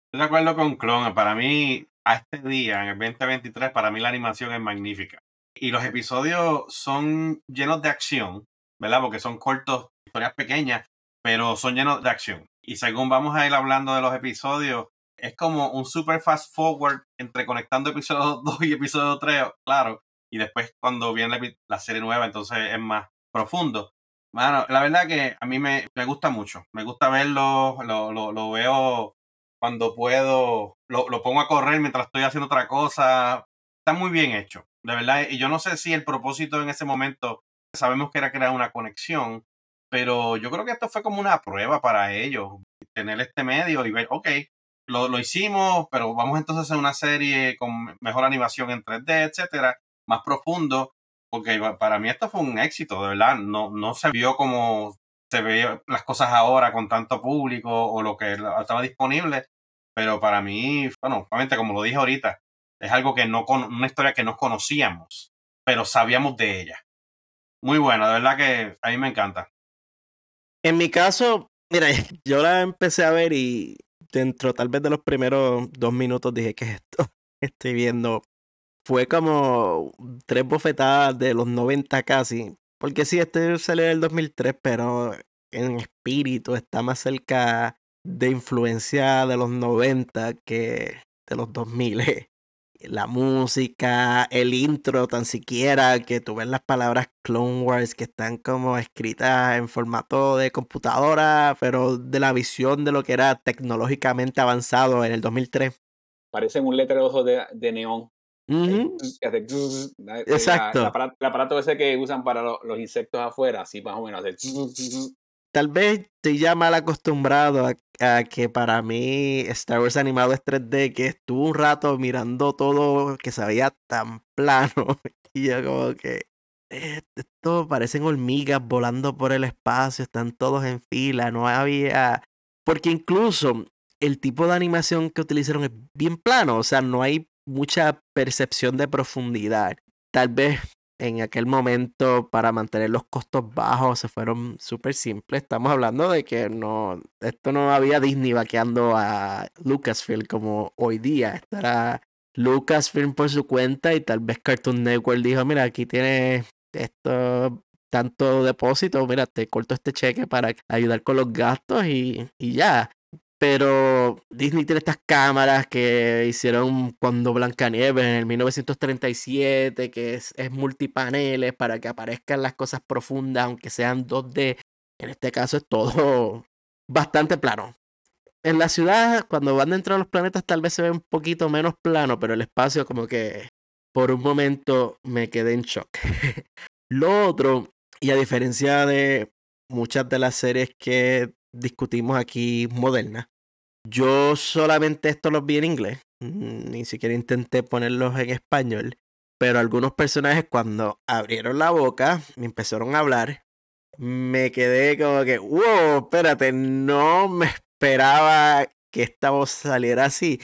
Estoy de acuerdo con Clon. Para mí, a este día, en el 2023, para mí la animación es magnífica. Y los episodios son llenos de acción, ¿verdad? Porque son cortos, historias pequeñas, pero son llenos de acción. Y según vamos a ir hablando de los episodios, es como un super fast forward entre conectando episodio 2 y episodio 3, claro. Y después cuando viene la, la serie nueva, entonces es más profundo. Bueno, la verdad que a mí me, me gusta mucho. Me gusta verlo, lo, lo, lo veo cuando puedo, lo, lo pongo a correr mientras estoy haciendo otra cosa. Está muy bien hecho, de verdad. Y yo no sé si el propósito en ese momento, sabemos que era crear una conexión, pero yo creo que esto fue como una prueba para ellos, tener este medio y ver, ok, lo, lo hicimos, pero vamos entonces a hacer una serie con mejor animación en 3D, etcétera, más profundo, porque para mí esto fue un éxito, de verdad. No, no se vio como se ve las cosas ahora con tanto público o lo que estaba disponible, pero para mí, bueno, obviamente como lo dije ahorita, es algo que no con una historia que no conocíamos, pero sabíamos de ella. Muy buena, de verdad que a mí me encanta. En mi caso, mira, yo la empecé a ver y dentro tal vez de los primeros dos minutos dije que esto estoy viendo fue como tres bofetadas de los 90 casi. Porque sí, este salió del 2003, pero en espíritu está más cerca de influencia de los 90 que de los 2000. La música, el intro, tan siquiera que tú ves las palabras Clone Wars que están como escritas en formato de computadora, pero de la visión de lo que era tecnológicamente avanzado en el 2003. Parece un letrero de, de neón. Exacto. El aparato, ese que usan para los insectos afuera, así más o menos. Tal vez estoy ya mal acostumbrado a, que para mí Star Wars animado es 3D, que estuve un rato mirando todo que se veía tan plano. Y yo como que eh, esto parecen hormigas volando por el espacio, están todos en fila, no había... Porque incluso el tipo de animación que utilizaron es bien plano, o sea, no hay mucha percepción de profundidad. Tal vez en aquel momento para mantener los costos bajos se fueron súper simples. Estamos hablando de que no, esto no había Disney vaqueando a Lucasfilm como hoy día. Estará Lucasfilm por su cuenta y tal vez Cartoon Network dijo, mira, aquí tienes esto tanto depósito, mira, te corto este cheque para ayudar con los gastos y, y ya. Pero Disney tiene estas cámaras que hicieron cuando Blancanieves en el 1937, que es, es multipaneles para que aparezcan las cosas profundas, aunque sean 2D. En este caso es todo bastante plano. En la ciudad, cuando van dentro de los planetas, tal vez se ve un poquito menos plano, pero el espacio como que por un momento me quedé en shock. Lo otro, y a diferencia de muchas de las series que discutimos aquí moderna. Yo solamente esto los vi en inglés, mm, ni siquiera intenté ponerlos en español, pero algunos personajes cuando abrieron la boca, me empezaron a hablar, me quedé como que, wow, espérate, no me esperaba que esta voz saliera así.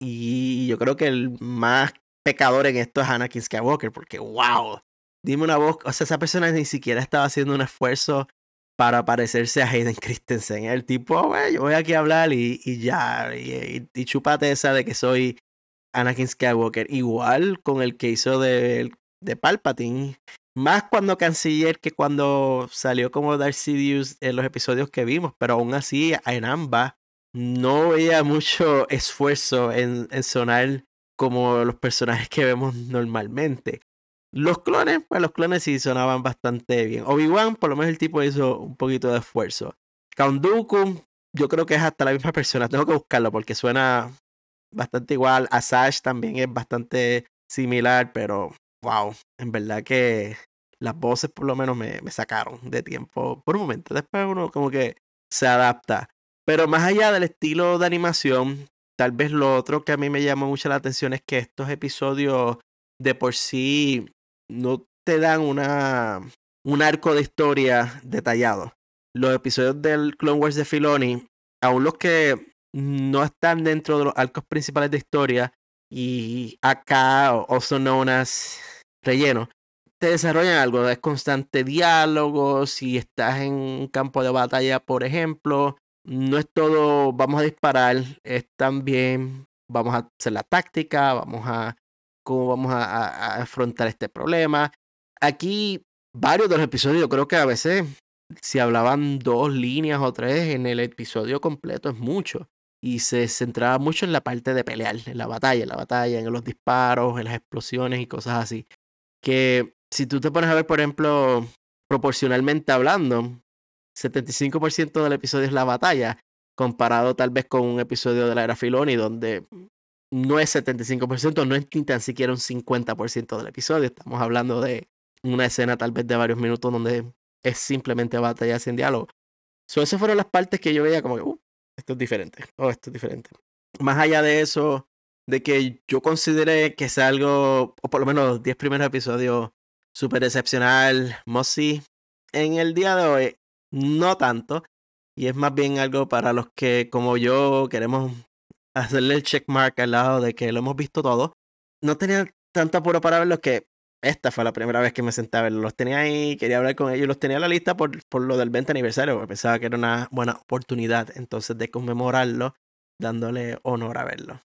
Y yo creo que el más pecador en esto es Anakin Skywalker, porque wow, dime una voz, o sea, esa persona ni siquiera estaba haciendo un esfuerzo para parecerse a Hayden Christensen. El tipo, oh, yo voy aquí a hablar y, y ya, y, y, chupate esa de que soy Anakin Skywalker. Igual con el que hizo de, de Palpatine. Más cuando Canciller que cuando salió como Darth Sidious en los episodios que vimos, pero aún así en ambas no veía mucho esfuerzo en, en sonar como los personajes que vemos normalmente. Los clones, pues los clones sí sonaban bastante bien. Obi-Wan, por lo menos el tipo hizo un poquito de esfuerzo. Count yo creo que es hasta la misma persona. Tengo que buscarlo porque suena bastante igual. Asash también es bastante similar, pero wow, en verdad que las voces por lo menos me, me sacaron de tiempo por un momento. Después uno como que se adapta. Pero más allá del estilo de animación, tal vez lo otro que a mí me llamó mucho la atención es que estos episodios de por sí no te dan una, un arco de historia detallado. Los episodios del Clone Wars de Filoni, aún los que no están dentro de los arcos principales de historia, y acá, o son unas relleno, te desarrollan algo, es constante diálogo, si estás en un campo de batalla, por ejemplo, no es todo vamos a disparar, es también vamos a hacer la táctica, vamos a cómo vamos a, afrontar este problema. Aquí, varios de los episodios, creo que a veces, si hablaban dos líneas o tres en el episodio completo, es mucho. Y se centraba mucho en la parte de pelear, en la batalla, en la batalla, en los disparos, en las explosiones y cosas así. Que si tú te pones a ver, por ejemplo, proporcionalmente hablando, 75% del episodio es la batalla, comparado tal vez con un episodio de la era Filoni donde no es 75%, no es ni tan siquiera un 50% del episodio. Estamos hablando de una escena tal vez de varios minutos donde es simplemente batalla sin diálogo. So, esas fueron las partes que yo veía como que, uh, esto es diferente, oh, esto es diferente. Más allá de eso, de que yo consideré que es algo, o por lo menos los 10 primeros episodios, súper excepcional, Mossy, en el día de hoy, no tanto. Y es más bien algo para los que, como yo, queremos hacerle el checkmark al lado de que lo hemos visto todo. No tenía tanto apuro para verlo que esta fue la primera vez que me senté a verlo. Los tenía ahí, quería hablar con ellos, los tenía en la lista por, por lo del 20 aniversario, porque pensaba que era una buena oportunidad entonces de conmemorarlo, dándole honor a verlo.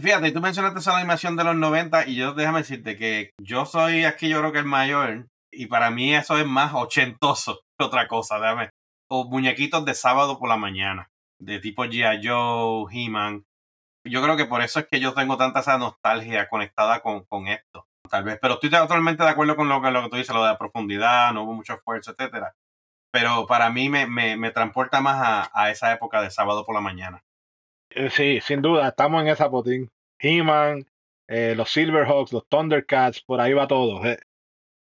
Fíjate, tú mencionaste esa animación de los 90 y yo déjame decirte que yo soy aquí yo creo que el mayor y para mí eso es más ochentoso que otra cosa, déjame. O muñequitos de sábado por la mañana, de tipo G.I. Joe, He-Man. Yo creo que por eso es que yo tengo tanta esa nostalgia conectada con, con esto, tal vez. Pero estoy totalmente de acuerdo con lo que, lo que tú dices, lo de la profundidad, no hubo mucho esfuerzo, etcétera. Pero para mí me, me, me transporta más a, a esa época de sábado por la mañana. Eh, Sí, sin duda, estamos en esa potín. He-Man, eh, los Silverhawks, los Thundercats, por ahí va todo. eh.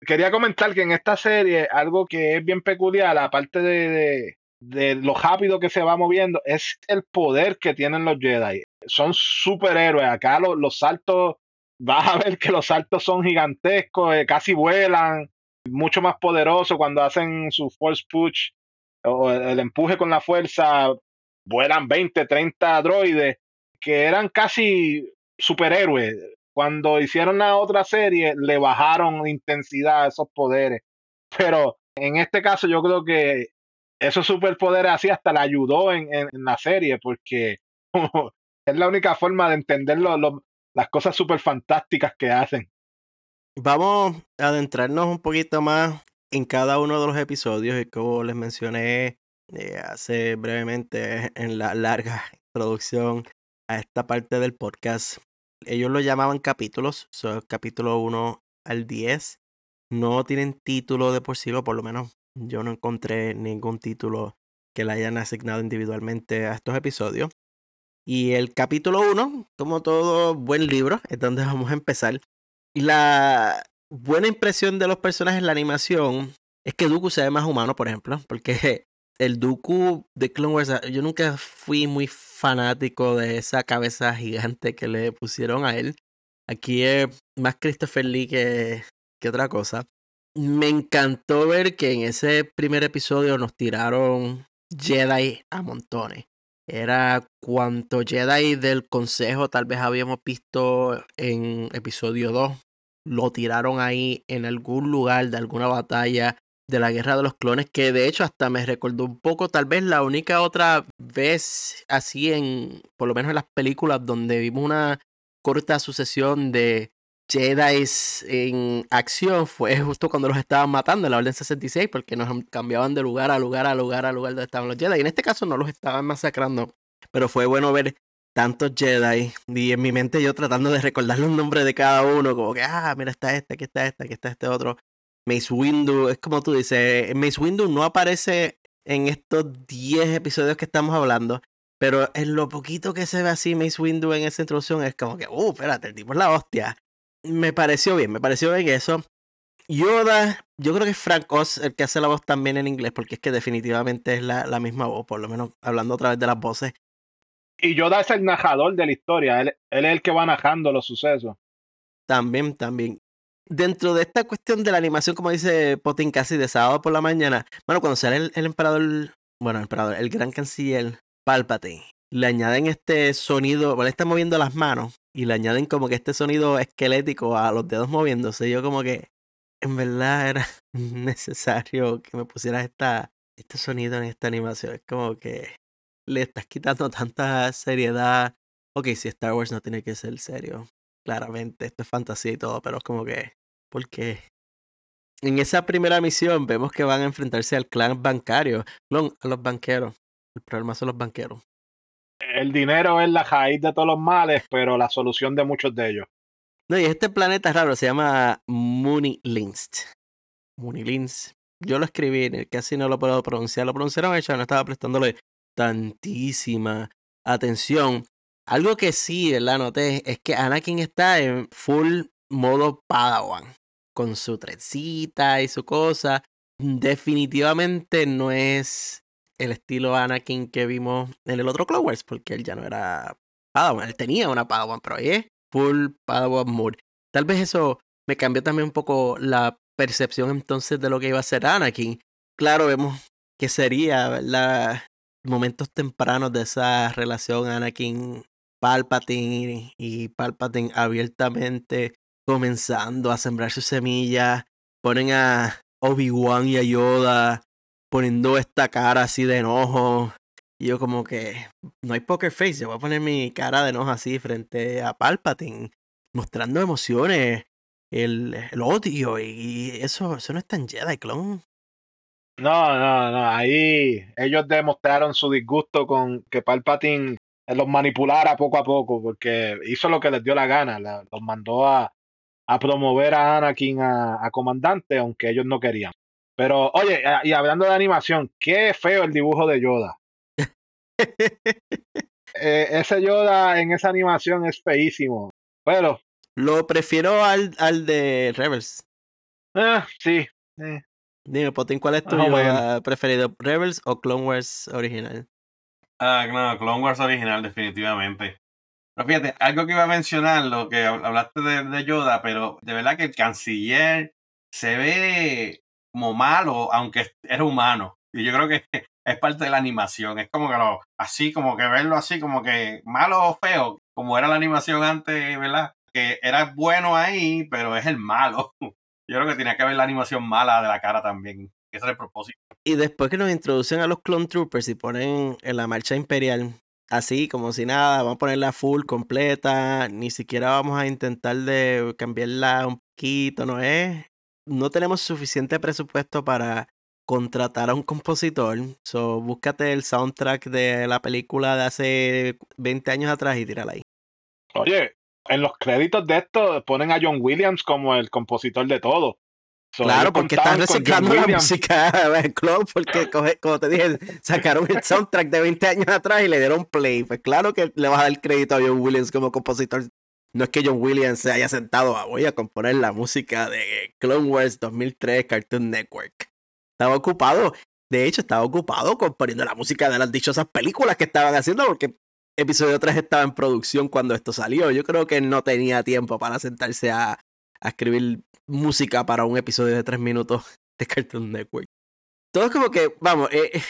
Quería comentar que en esta serie algo que es bien peculiar, aparte de, de, de lo rápido que se va moviendo, es el poder que tienen los Jedi. Son superhéroes. Acá los, los saltos, vas a ver que los saltos son gigantescos, eh, casi vuelan, mucho más poderosos cuando hacen su force push o el, el empuje con la fuerza, vuelan 20, 30 droides que eran casi superhéroes. Cuando hicieron la otra serie, le bajaron intensidad a esos poderes. Pero en este caso, yo creo que esos superpoderes así hasta le ayudó en, en- la serie, porque es la única forma de entender las cosas super fantásticas que hacen. Vamos a adentrarnos un poquito más en cada uno de los episodios y como les mencioné eh, hace brevemente en la larga introducción a esta parte del podcast. Ellos lo llamaban capítulos, son capítulo 1 al 10. No tienen título de por sí, o por lo menos yo no encontré ningún título que le hayan asignado individualmente a estos episodios. Y el capítulo 1, como todo buen libro, es donde vamos a empezar. Y la buena impresión de los personajes en la animación es que Dooku se ve más humano, por ejemplo, porque el Dooku de Clone Wars, ah, yo nunca fui muy fanático de esa cabeza gigante que le pusieron a él. Aquí es más Christopher Lee que, que otra cosa. Me encantó ver que en ese primer episodio nos tiraron Jedi a montones. Era cuanto Jedi del consejo tal vez habíamos visto en episodio 2. Lo tiraron ahí en algún lugar de alguna batalla de la guerra de los clones, que de hecho hasta me recordó un poco, tal vez la única otra vez así en, por lo menos en las películas, donde vimos una corta sucesión de Jedi en acción fue justo cuando los estaban matando en la Orden 66, porque nos cambiaban de lugar a lugar a lugar a lugar donde estaban los Jedi. Y en este caso no los estaban masacrando, pero fue bueno ver tantos Jedi y en mi mente yo tratando de recordar los nombres de cada uno, como que, ah, mira, está este, aquí está este, aquí está este otro. Mace Windu, es como tú dices, Mace Windu no aparece en estos 10 episodios que estamos hablando, pero en lo poquito que se ve así Mace Windu en esa introducción es como que, uh, espérate, el tipo es la hostia. Me pareció bien, me pareció bien eso. Yoda, yo creo que es Frank Oz el que hace la voz también en inglés, porque es que definitivamente es la, la misma voz, por lo menos hablando a través de las voces. Y Yoda es el narrador de la historia, él, él es el que va narrando los sucesos. También, también. Dentro de esta cuestión de la animación, como dice Potin casi de sábado por la mañana, bueno, cuando sale el, el emperador, bueno, el emperador, el gran canciller Palpatine, le añaden este sonido, bueno, está moviendo las manos y le añaden como que este sonido esquelético a los dedos moviéndose. Yo como que en verdad era necesario que me pusieras esta, este sonido en esta animación. Es como que le estás quitando tanta seriedad. Ok, si Star Wars no tiene que ser serio. Claramente, esto es fantasía y todo, pero es como que, ¿por qué? En esa primera misión vemos que van a enfrentarse al clan bancario, a los banqueros. El problema son los banqueros. El dinero es la raíz de todos los males, pero la solución de muchos de ellos. No, y este planeta raro se llama Moonilinst. Moonilinst. Yo lo escribí, casi no lo puedo pronunciar. Lo pronunciaron hecho, no estaba prestándole tantísima atención. Algo que sí, ¿verdad? Noté es que Anakin está en full modo Padawan, con su trencita y su cosa. Definitivamente no es el estilo Anakin que vimos en el otro Clone Wars, porque él ya no era Padawan, él tenía una Padawan, pero es full Padawan mode. Tal vez eso me cambió también un poco la percepción entonces de lo que iba a ser Anakin. Claro, vemos que sería, ¿verdad? Momentos tempranos de esa relación Anakin Palpatine y Palpatine abiertamente comenzando a sembrar sus semillas. Ponen a Obi-Wan y a Yoda poniendo esta cara así de enojo. Y yo como que no hay poker face, yo voy a poner mi cara de enojo así frente a Palpatine, mostrando emociones, el, odio y eso, eso no es tan Jedi, clon. No, no, no, ahí ellos demostraron su disgusto con que Palpatine los manipulara poco a poco, porque hizo lo que les dio la gana, los mandó a, a promover a Anakin a comandante, aunque ellos no querían. Pero, oye, y hablando de animación, qué feo el dibujo de Yoda. Eh, ese Yoda en esa animación es feísimo. Pero. Lo prefiero al, al de Rebels. Ah, sí. Eh. Dime, Potín, ¿cuál es tu preferido? ¿Rebels o Clone Wars original? Ah, no, Clone Wars original, definitivamente. Pero fíjate, algo que iba a mencionar, lo que hablaste de, de Yoda, pero de verdad que el canciller se ve como malo, aunque era humano. Y yo creo que es parte de la animación. Es como que lo, así, como que verlo así, como que malo o feo, como era la animación antes, ¿verdad? Que era bueno ahí, pero es el malo. Yo creo que tenía que ver la animación mala de la cara también. Ese es el propósito. Y después que nos introducen a los Clone Troopers y ponen en la marcha imperial, así como si nada, vamos a ponerla full, completa, ni siquiera vamos a intentar de cambiarla un poquito, ¿no es? No tenemos suficiente presupuesto para contratar a un compositor. So, búscate el soundtrack de la película de hace 20 años atrás y tírala ahí. Oye, en los créditos de esto ponen a John Williams como el compositor de todo. claro, porque están reciclando la música de Club, porque como te dije, sacaron el soundtrack de 20 años atrás y le dieron play. Pues claro que le vas a dar crédito a John Williams como compositor. No es que John Williams se haya sentado a voy a componer la música de Clone Wars 2003 Cartoon Network. Estaba ocupado. De hecho, estaba ocupado componiendo la música de las dichosas películas que estaban haciendo porque episodio 3 estaba en producción cuando esto salió. Yo creo que no tenía tiempo para sentarse a, escribir música para un episodio de 3 minutos de Cartoon Network. Todo es como que, vamos, eh,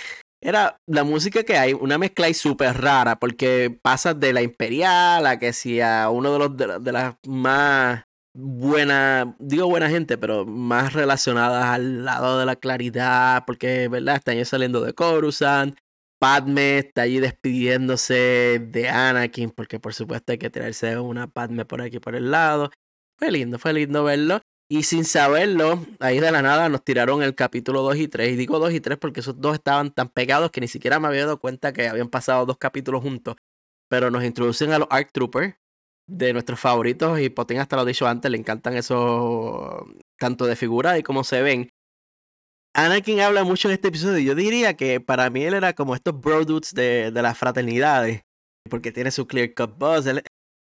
era la música que hay, una mezcla ahí súper rara, porque pasas de la imperial a que si a uno de los de las más buena, digo buena gente, pero más relacionadas al lado de la claridad, porque, ¿verdad? Está año saliendo de Coruscant. Padme está allí despidiéndose de Anakin, porque por supuesto hay que traerse una Padme por aquí por el lado. Fue lindo, fue lindo verlo. Y sin saberlo, ahí de la nada nos tiraron el capítulo 2 y 3. Y digo 2 y 3 porque esos dos estaban tan pegados que ni siquiera me había dado cuenta que habían pasado dos capítulos juntos. Pero nos introducen a los Arc Troopers, de nuestros favoritos y Potín hasta lo dicho antes, le encantan esos tanto de figura y cómo se ven. Anakin habla mucho en este episodio yo diría que para mí él era como estos bro dudes de, de las fraternidades, porque tiene su clear cut boss.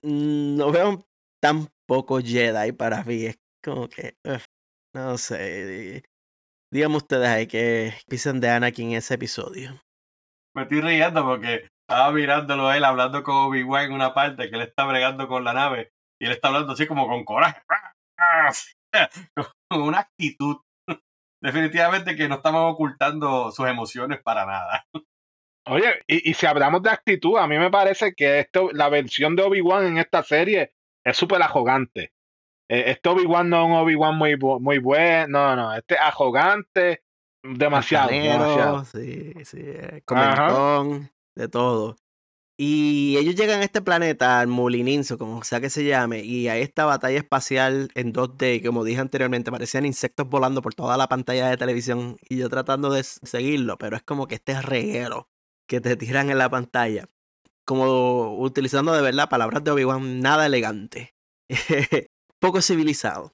Mm, no veo tan poco Jedi para mí, es como que, no sé. Díganme ustedes ahí que piensan de Anakin en ese episodio. Me estoy riendo porque estaba mirándolo él hablando con Obi-Wan en una parte que él está bregando con la nave y él está hablando así como con coraje, con una actitud. Definitivamente que no estamos ocultando sus emociones para nada. Oye, y, y si hablamos de actitud, a mí me parece que esto, la versión de Obi-Wan en esta serie es súper arrogante. Eh, este Obi-Wan no es un Obi-Wan muy, muy bueno, no, no, este arrogante, demasiado. demasiado. Sí, sí, eh, comentón de todo. Y ellos llegan a este planeta, al Mulininso, como sea que se llame, y a esta batalla espacial en 2D, como dije anteriormente, parecían insectos volando por toda la pantalla de televisión y yo tratando de seguirlo, pero es como que este reguero que te tiran en la pantalla, como utilizando de verdad palabras de Obi-Wan nada elegante, poco civilizado.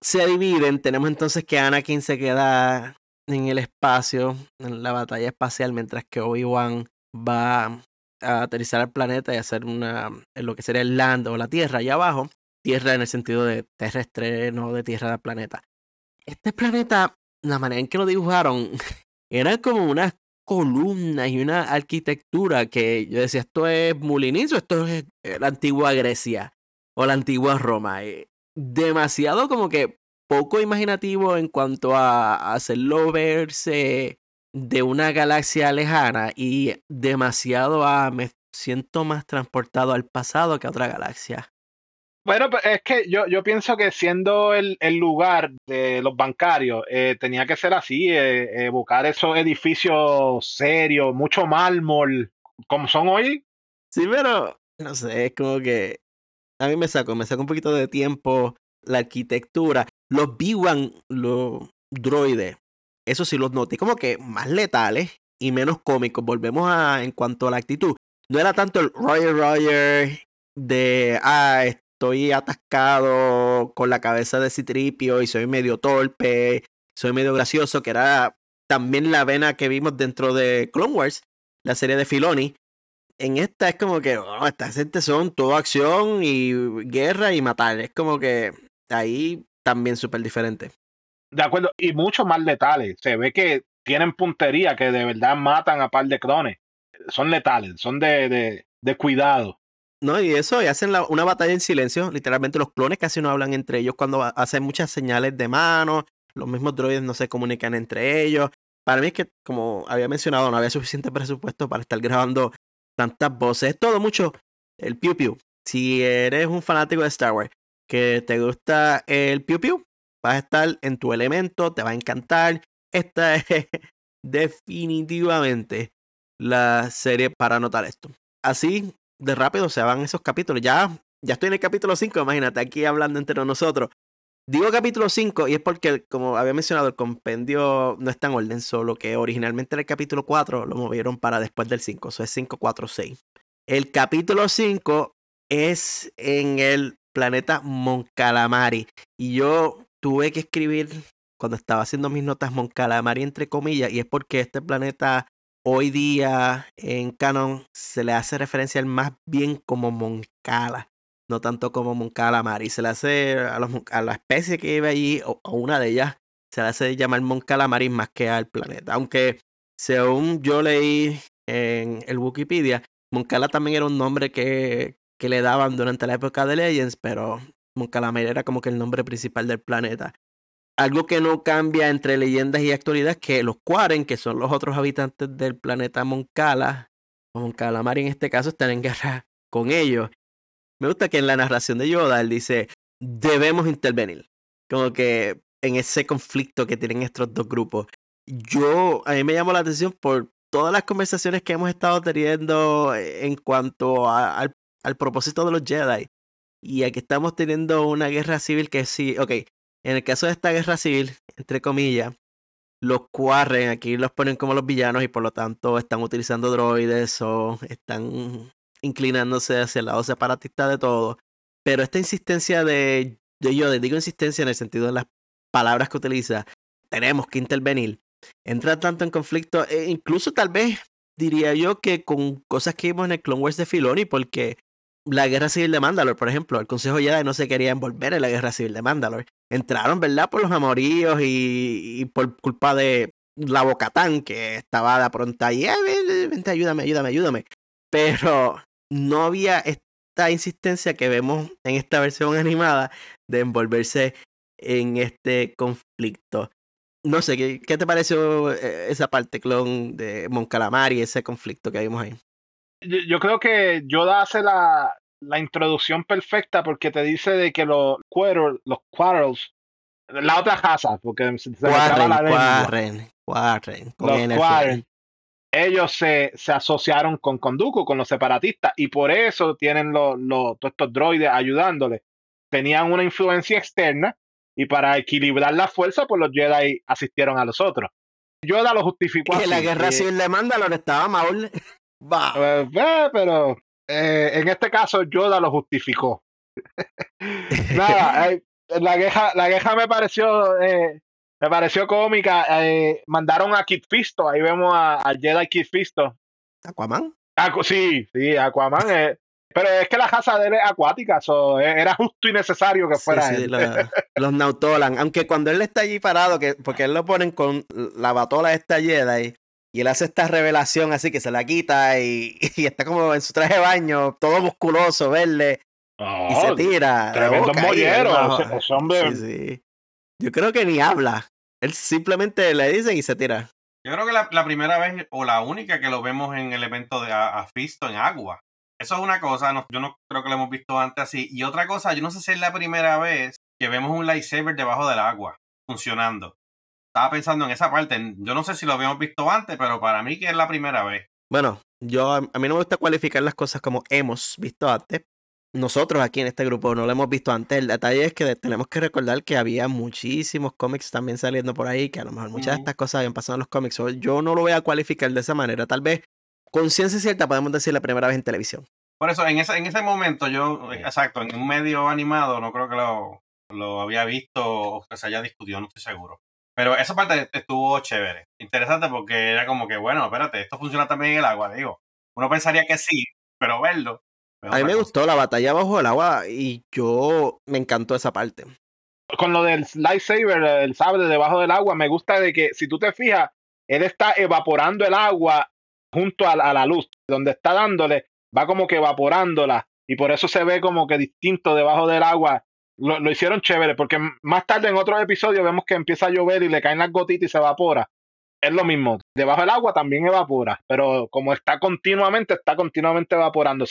Se dividen, tenemos entonces que Anakin se queda en el espacio, en la batalla espacial, mientras que Obi-Wan va a aterrizar al planeta y hacer una, lo que sería el land o la Tierra allá abajo. Tierra en el sentido de terrestre, no de Tierra del planeta. Este planeta, la manera en que lo dibujaron, era como unas columnas y una arquitectura que yo decía, esto es Mulinis o esto es la antigua Grecia o la antigua Roma. Eh, demasiado como que poco imaginativo en cuanto a hacerlo verse de una galaxia lejana y demasiado a me siento más transportado al pasado que a otra galaxia. Bueno, pues es que yo, yo pienso que siendo el, el lugar de los bancarios, eh, tenía que ser así, eh, evocar esos edificios serios, mucho mármol, como son hoy. Sí, pero no sé, es como que a mí me sacó, me sacó un poquito de tiempo la arquitectura. Los B-1, los droides, eso sí los noté como que más letales y menos cómicos. Volvemos a en cuanto a la actitud. No era tanto el Roger Roger de, ah, estoy atascado con la cabeza de Citripio y soy medio torpe, soy medio gracioso, que era también la vena que vimos dentro de Clone Wars, la serie de Filoni. En esta es como que, oh, estas gente son todo acción y guerra y matar. Es como que ahí también súper diferente. De acuerdo, y mucho más letales. Se ve que tienen puntería, que de verdad matan a par de clones. Son letales, son de, de, de cuidado. No, y eso, y hacen la, una batalla en silencio. Literalmente los clones casi no hablan entre ellos cuando hacen muchas señales de mano. Los mismos droides no se comunican entre ellos. Para mí es que, como había mencionado, no había suficiente presupuesto para estar grabando tantas voces. Es todo mucho el piu piu. Si eres un fanático de Star Wars que te gusta el piu piu, vas a estar en tu elemento, te va a encantar. Esta es definitivamente la serie para notar esto. Así de rápido se van esos capítulos. Ya, ya estoy en el capítulo 5, imagínate, aquí hablando entre nosotros. Digo capítulo 5 y es porque, como había mencionado, el compendio no está en orden, solo que originalmente el capítulo 4 lo movieron para después del 5, eso es 5, 4, 6. El capítulo 5 es en el planeta Moncalamari y yo tuve que escribir cuando estaba haciendo mis notas Moncalamari entre comillas y es porque este planeta hoy día en canon se le hace referencia más bien como Moncala, no tanto como Moncalamari. Se le hace a, a la especie que vive allí o a una de ellas se le hace llamar Moncalamari más que al planeta. Aunque según yo leí en el Wikipedia, Moncala también era un nombre que, que le daban durante la época de Legends, pero Moncalamari era como que el nombre principal del planeta. Algo que no cambia entre leyendas y actualidad es que los Quaren, que son los otros habitantes del planeta Moncala, o Moncalamari en este caso, están en guerra con ellos. Me gusta que en la narración de Yoda él dice, debemos intervenir. Como que en ese conflicto que tienen estos dos grupos. Yo, a mí me llamó la atención por todas las conversaciones que hemos estado teniendo en cuanto al, al propósito de los Jedi. Y aquí estamos teniendo una guerra civil que sí, ok, en el caso de esta guerra civil, entre comillas, los Quarren aquí los ponen como los villanos y por lo tanto están utilizando droides o están inclinándose hacia el lado separatista de todo. Pero esta insistencia de, de yo, digo insistencia en el sentido de las palabras que utiliza, tenemos que intervenir, entra tanto en conflicto, e incluso tal vez diría yo que con cosas que vimos en el Clone Wars de Filoni, porque la guerra civil de Mandalore, por ejemplo, el Consejo Jedi no se quería envolver en la guerra civil de Mandalore. Entraron, ¿verdad? Por los amoríos y, por culpa de la Bocatán, que estaba de pronta y, vente, ayúdame, ayúdame, ayúdame. Pero no había esta insistencia que vemos en esta versión animada de envolverse en este conflicto. No sé, ¿qué, qué te pareció eh, esa parte, clon, de Mon y ese conflicto que vimos ahí? yo creo que Yoda hace la, la, introducción perfecta porque te dice de que los quarrels, los quarrels la otra casa, porque se, se Warren, la Warren, Warren, los Warren, ellos se, se, asociaron con Conduco, con los separatistas, y por eso tienen los, los, todos estos droides ayudándoles. Tenían una influencia externa, y para equilibrar la fuerza, pues los Jedi asistieron a los otros. Yoda lo justificó. Que la guerra civil de Mandalore estaba mal. Eh, eh, pero eh, en este caso Yoda lo justificó. Nada, la queja, la queja me pareció Me pareció cómica. eh, mandaron a Kid Fisto. Ahí vemos a, a Jedi Kid Fisto. Aquaman. Acu- sí, sí, Aquaman. eh, pero es que la raza de él es acuática. so, eh, era justo y necesario que fuera sí, él. la- los Nautolan. Aunque cuando él está allí parado, que, porque él lo ponen con la batola esta Jedi y él hace esta revelación así que se la quita y, y está como en su traje de baño, todo musculoso, verde, y se tira. de tremendo boca ahí, mollero, debajo. ese- ese hombre- Sí, sí. Yo creo que ni habla. Él simplemente le dicen y se tira. Yo creo que la, la primera vez o la única que lo vemos en el evento de a, a Fisto en agua. Eso es una cosa, no- yo no creo que lo hemos visto antes así. Y otra cosa, yo no sé si es la primera vez que vemos un lightsaber debajo del agua funcionando. Estaba pensando en esa parte. Yo no sé si lo habíamos visto antes, pero para mí que es la primera vez. Bueno, yo a a mí no me gusta cualificar las cosas como hemos visto antes. Nosotros aquí en este grupo no lo hemos visto antes. El detalle es que tenemos que recordar que había muchísimos cómics también saliendo por ahí, que a lo mejor muchas de estas cosas habían pasado en los cómics. Yo no lo voy a cualificar de esa manera. Tal vez, con ciencia cierta, podemos decir la primera vez en televisión. Por eso, en ese, en ese momento, yo, exacto, en un medio animado, no creo que lo, lo había visto o que se haya discutido, no estoy seguro. Pero esa parte estuvo chévere. Interesante porque era como que, bueno, espérate, esto funciona también en el agua, digo. Uno pensaría que sí, pero verlo. A mí me gustó la batalla bajo el agua y yo me encantó esa parte. con lo del lightsaber, el sable debajo del agua, me gusta de que si tú te fijas, él está evaporando el agua junto a, la- a la luz, donde está dándole, va como que evaporándola y por eso se ve como que distinto debajo del agua. Lo, lo hicieron chévere, porque más tarde en otros episodios vemos que empieza a llover y le caen las gotitas y se evapora. Es lo mismo, debajo del agua también evapora, pero como está continuamente, está continuamente evaporando.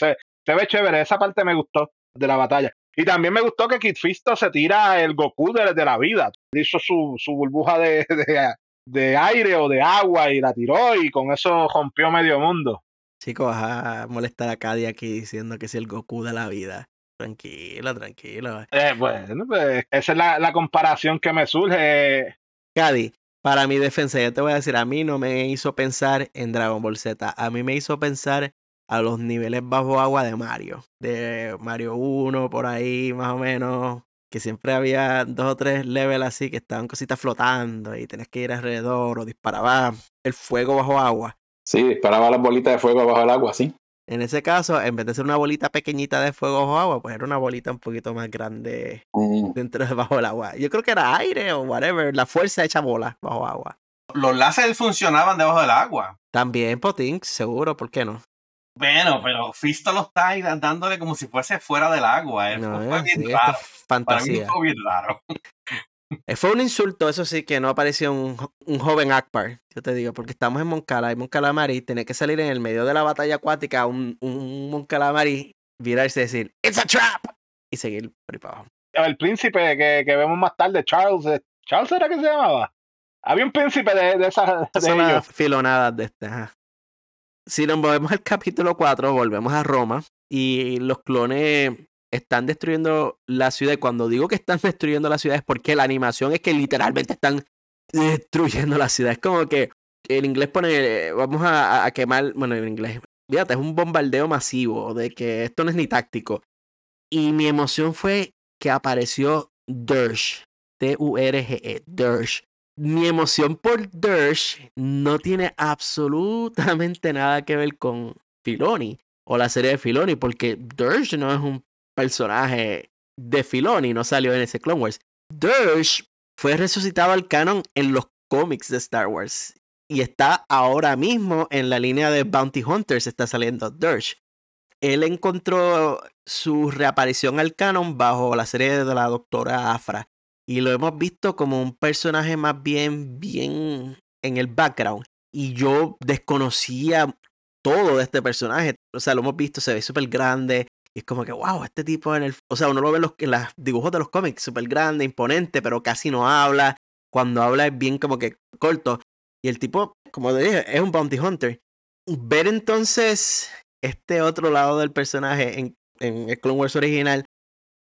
Se, ve chévere, esa parte me gustó de la batalla. Y también me gustó que Kid Fisto se tira el Goku de, de la vida. Hizo su, su burbuja de, de, de aire o de agua y la tiró y con eso rompió medio mundo. Chicos, vas a molestar a Cady aquí diciendo que es el Goku de la vida. Tranquilo, tranquilo. Eh, bueno, pues, esa es la, la comparación que me surge. Cady, para mi defensa, yo te voy a decir, a mí no me hizo pensar en Dragon Ball Z. A mí me hizo pensar a los niveles bajo agua de Mario. De Mario 1, por ahí, más o menos. Que siempre había dos o tres levels así que estaban cositas flotando y tenías que ir alrededor o disparaba el fuego bajo agua. Sí, disparaba las bolitas de fuego bajo el agua, sí. En ese caso, en vez de ser una bolita pequeñita de fuego bajo agua, pues era una bolita un poquito más grande Mm. dentro de bajo el agua. Yo creo que era aire o whatever, la fuerza hecha bola bajo agua. Los láseres funcionaban debajo del agua. También Potink, seguro, ¿por qué no? Bueno, pero Fisto lo está dándole como si fuese fuera del agua. eh. No, fue bien sí, raro. es Para mí fantasía. fue bien raro. Eh, Fue un insulto, eso sí, que no apareció un, un joven Akbar, yo te digo, porque estamos en Moncala y Moncalamari, tenía que salir en el medio de la batalla acuática un, un Moncalamari, virarse y decir, ¡It's a trap! Y seguir por ahí para abajo. El príncipe que, que vemos más tarde, Charles. eh, ¿Charles era que se llamaba? Había un príncipe de, de esas de son las ellos. filonadas de este. ajá. Si nos movemos al capítulo 4, volvemos a Roma y los clones están destruyendo la ciudad. Cuando digo que están destruyendo la ciudad es porque la animación es que literalmente están destruyendo la ciudad. Es como que en inglés pone, vamos a, a quemar, bueno, en inglés, fíjate, es un bombardeo masivo de que esto no es ni táctico. Y mi emoción fue que apareció Dirge, T-U-R-G-E, Dirge mi emoción por Dirge no tiene absolutamente nada que ver con Filoni o la serie de Filoni, porque Dirge no es un personaje de Filoni, no salió en ese Clone Wars. Dirge fue resucitado al canon en los cómics de Star Wars y está ahora mismo en la línea de Bounty Hunters, está saliendo Dirge. Él encontró su reaparición al canon bajo la serie de la doctora Afra y lo hemos visto como un personaje más bien, bien en el background. Y yo desconocía todo de este personaje. O sea, lo hemos visto, se ve súper grande. Y es como que, wow, este tipo en el... O sea, uno lo ve en los, en dibujos de los cómics, súper grande, imponente, pero casi no habla. Cuando habla es bien como que corto. Y el tipo, como te dije, es un bounty hunter. Ver entonces este otro lado del personaje en, en el Clone Wars original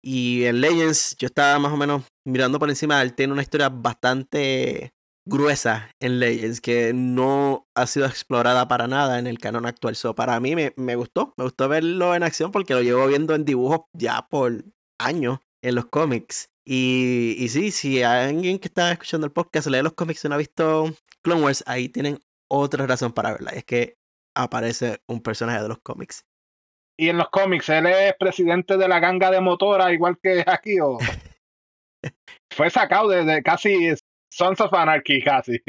y en Legends, yo estaba más o menos mirando por encima. Él tiene una historia bastante gruesa en Legends que no ha sido explorada para nada en el canon actual. So, para mí me, me gustó, me gustó verlo en acción porque lo llevo viendo en dibujos ya por años en los cómics. Y, y sí, si alguien que está escuchando el podcast lee los cómics y no ha visto Clone Wars, ahí tienen otra razón para verla. Es que aparece un personaje de los cómics. Y en los cómics, él es presidente de la ganga de motora, igual que aquí, o fue sacado de, casi Sons of Anarchy, casi.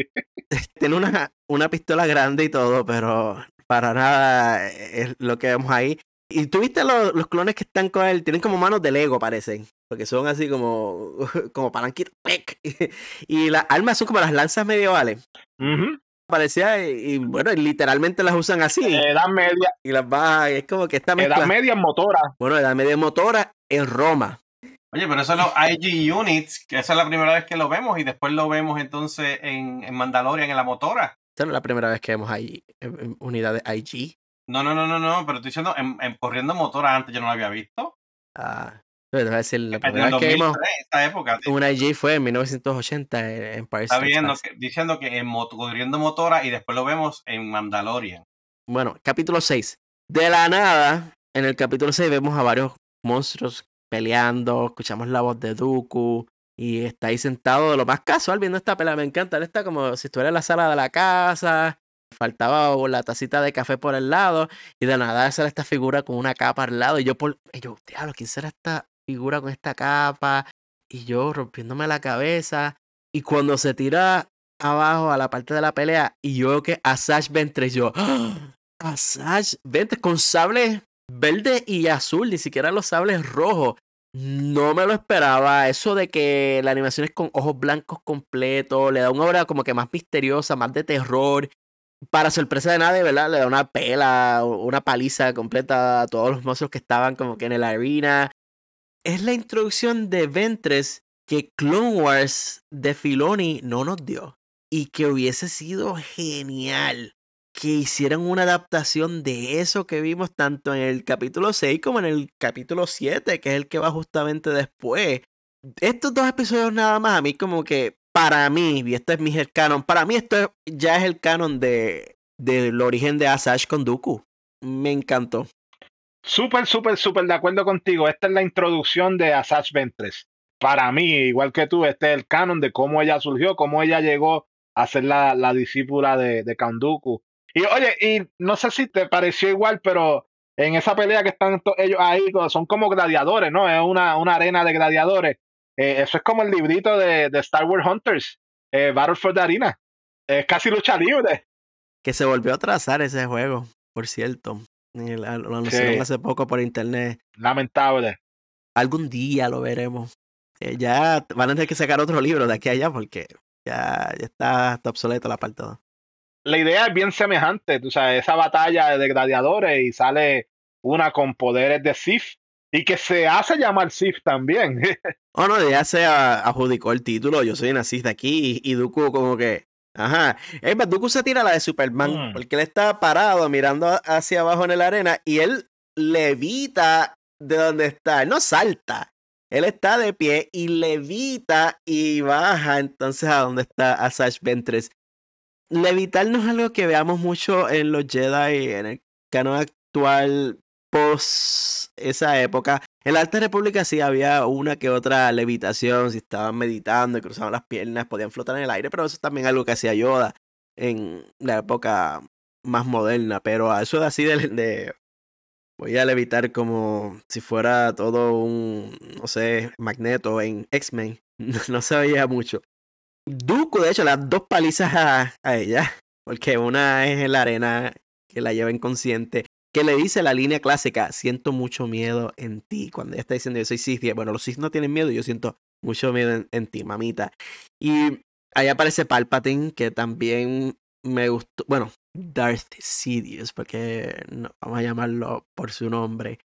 Tiene una, una pistola grande y todo, pero para nada es lo que vemos ahí. Y tú viste los, los clones que están con él, tienen como manos de Lego, parecen. Porque son así como, como palanquitos. Y las armas son como las lanzas medievales. Parecía, y, bueno, literalmente las usan así. Edad media. Y las va, es como que está Edad media en motora. Bueno, edad media en motora en Roma. Oye, pero eso es los IG Units, que esa es la primera vez que lo vemos y después lo vemos entonces en, en Mandalorian en la motora. Esta no es la primera vez que vemos ahí unidades IG. No, no, no, no, no, pero estoy diciendo en, corriendo motora antes yo no lo había visto. Ah, a decir, la primera vez que vimos esta época, una IG fue en 1980 en Paris. Está viendo, diciendo que en corriendo motora y después lo vemos en Mandalorian. Bueno, capítulo 6. De la nada, en el capítulo 6 vemos a varios monstruos peleando, escuchamos la voz de Dooku y está ahí sentado de lo más casual viendo esta pelea. Me encanta, él está como si estuviera en la sala de la casa, faltaba la tacita de café por el lado y de nada sale esta figura con una capa al lado y yo por y yo, diablo, ¿quién será esta figura con esta capa? Y yo rompiéndome la cabeza y cuando se tira abajo a la parte de la pelea y yo veo que Asash Ventres yo, ¡Ah! Asash Ventres con sable verde y azul, ni siquiera los sables rojos. No me lo esperaba. Eso de que la animación es con ojos blancos completos, le da una obra como que más misteriosa, más de terror. Para sorpresa de nadie, ¿verdad? Le da una pela, una paliza completa a todos los monstruos que estaban como que en la arena. Es la introducción de Ventres que Clone Wars de Filoni no nos dio. Y que hubiese sido genial que hicieran una adaptación de eso que vimos tanto en el capítulo 6 como en el capítulo 7, que es el que va justamente después. Estos dos episodios nada más, a mí como que, para mí, y esto es mi canon, para mí esto ya es el canon de del origen de Asash con Dooku. Me encantó. Súper, súper, súper de acuerdo contigo. Esta es la introducción de Asash Ventres. Para mí, igual que tú, este es el canon de cómo ella surgió, cómo ella llegó a ser la, la discípula de, de Dooku. Y oye, y no sé si te pareció igual, pero en esa pelea que están ellos ahí, son como gladiadores, ¿no? Es una, una arena de gladiadores. Eh, eso es como el librito de, de Star Wars Hunters, eh, Battle for the Arena. Es casi lucha libre. Que se volvió a trazar ese juego, por cierto. Lo anunciaron hace poco por internet. Lamentable. Algún día lo veremos. Eh, ya van a tener que sacar otro libro de aquí a allá porque ya, ya está, está obsoleto la parte 2 la idea es bien semejante, tú sabes, esa batalla de gladiadores y sale una con poderes de Sith y que se hace llamar Sith también. oh, no, ya se adjudicó el título, yo soy Sith aquí y, Dooku como que, ajá, es más, Dooku se tira la de Superman mm. porque él está parado mirando hacia abajo en la arena y él levita de donde está, él no salta. Él está de pie y levita y baja entonces a donde está Asash Ventres levitar no es algo que veamos mucho en los Jedi, en el canon actual post esa época. En la Alta República sí había una que otra levitación, si estaban meditando y cruzaban las piernas, podían flotar en el aire, pero eso es también algo que hacía Yoda en la época más moderna. Pero eso de así de, voy a levitar como si fuera todo un, no sé, magneto en X-Men, no se veía mucho. Duco, de hecho, las dos palizas a, a, ella, porque una es en la arena que la lleva inconsciente, que le dice la línea clásica, siento mucho miedo en ti, cuando ella está diciendo yo soy Sith, bueno, los Sith no tienen miedo, yo siento mucho miedo en, ti, mamita. Y ahí aparece Palpatine, que también me gustó, bueno, Darth Sidious, porque no, vamos a llamarlo por su nombre.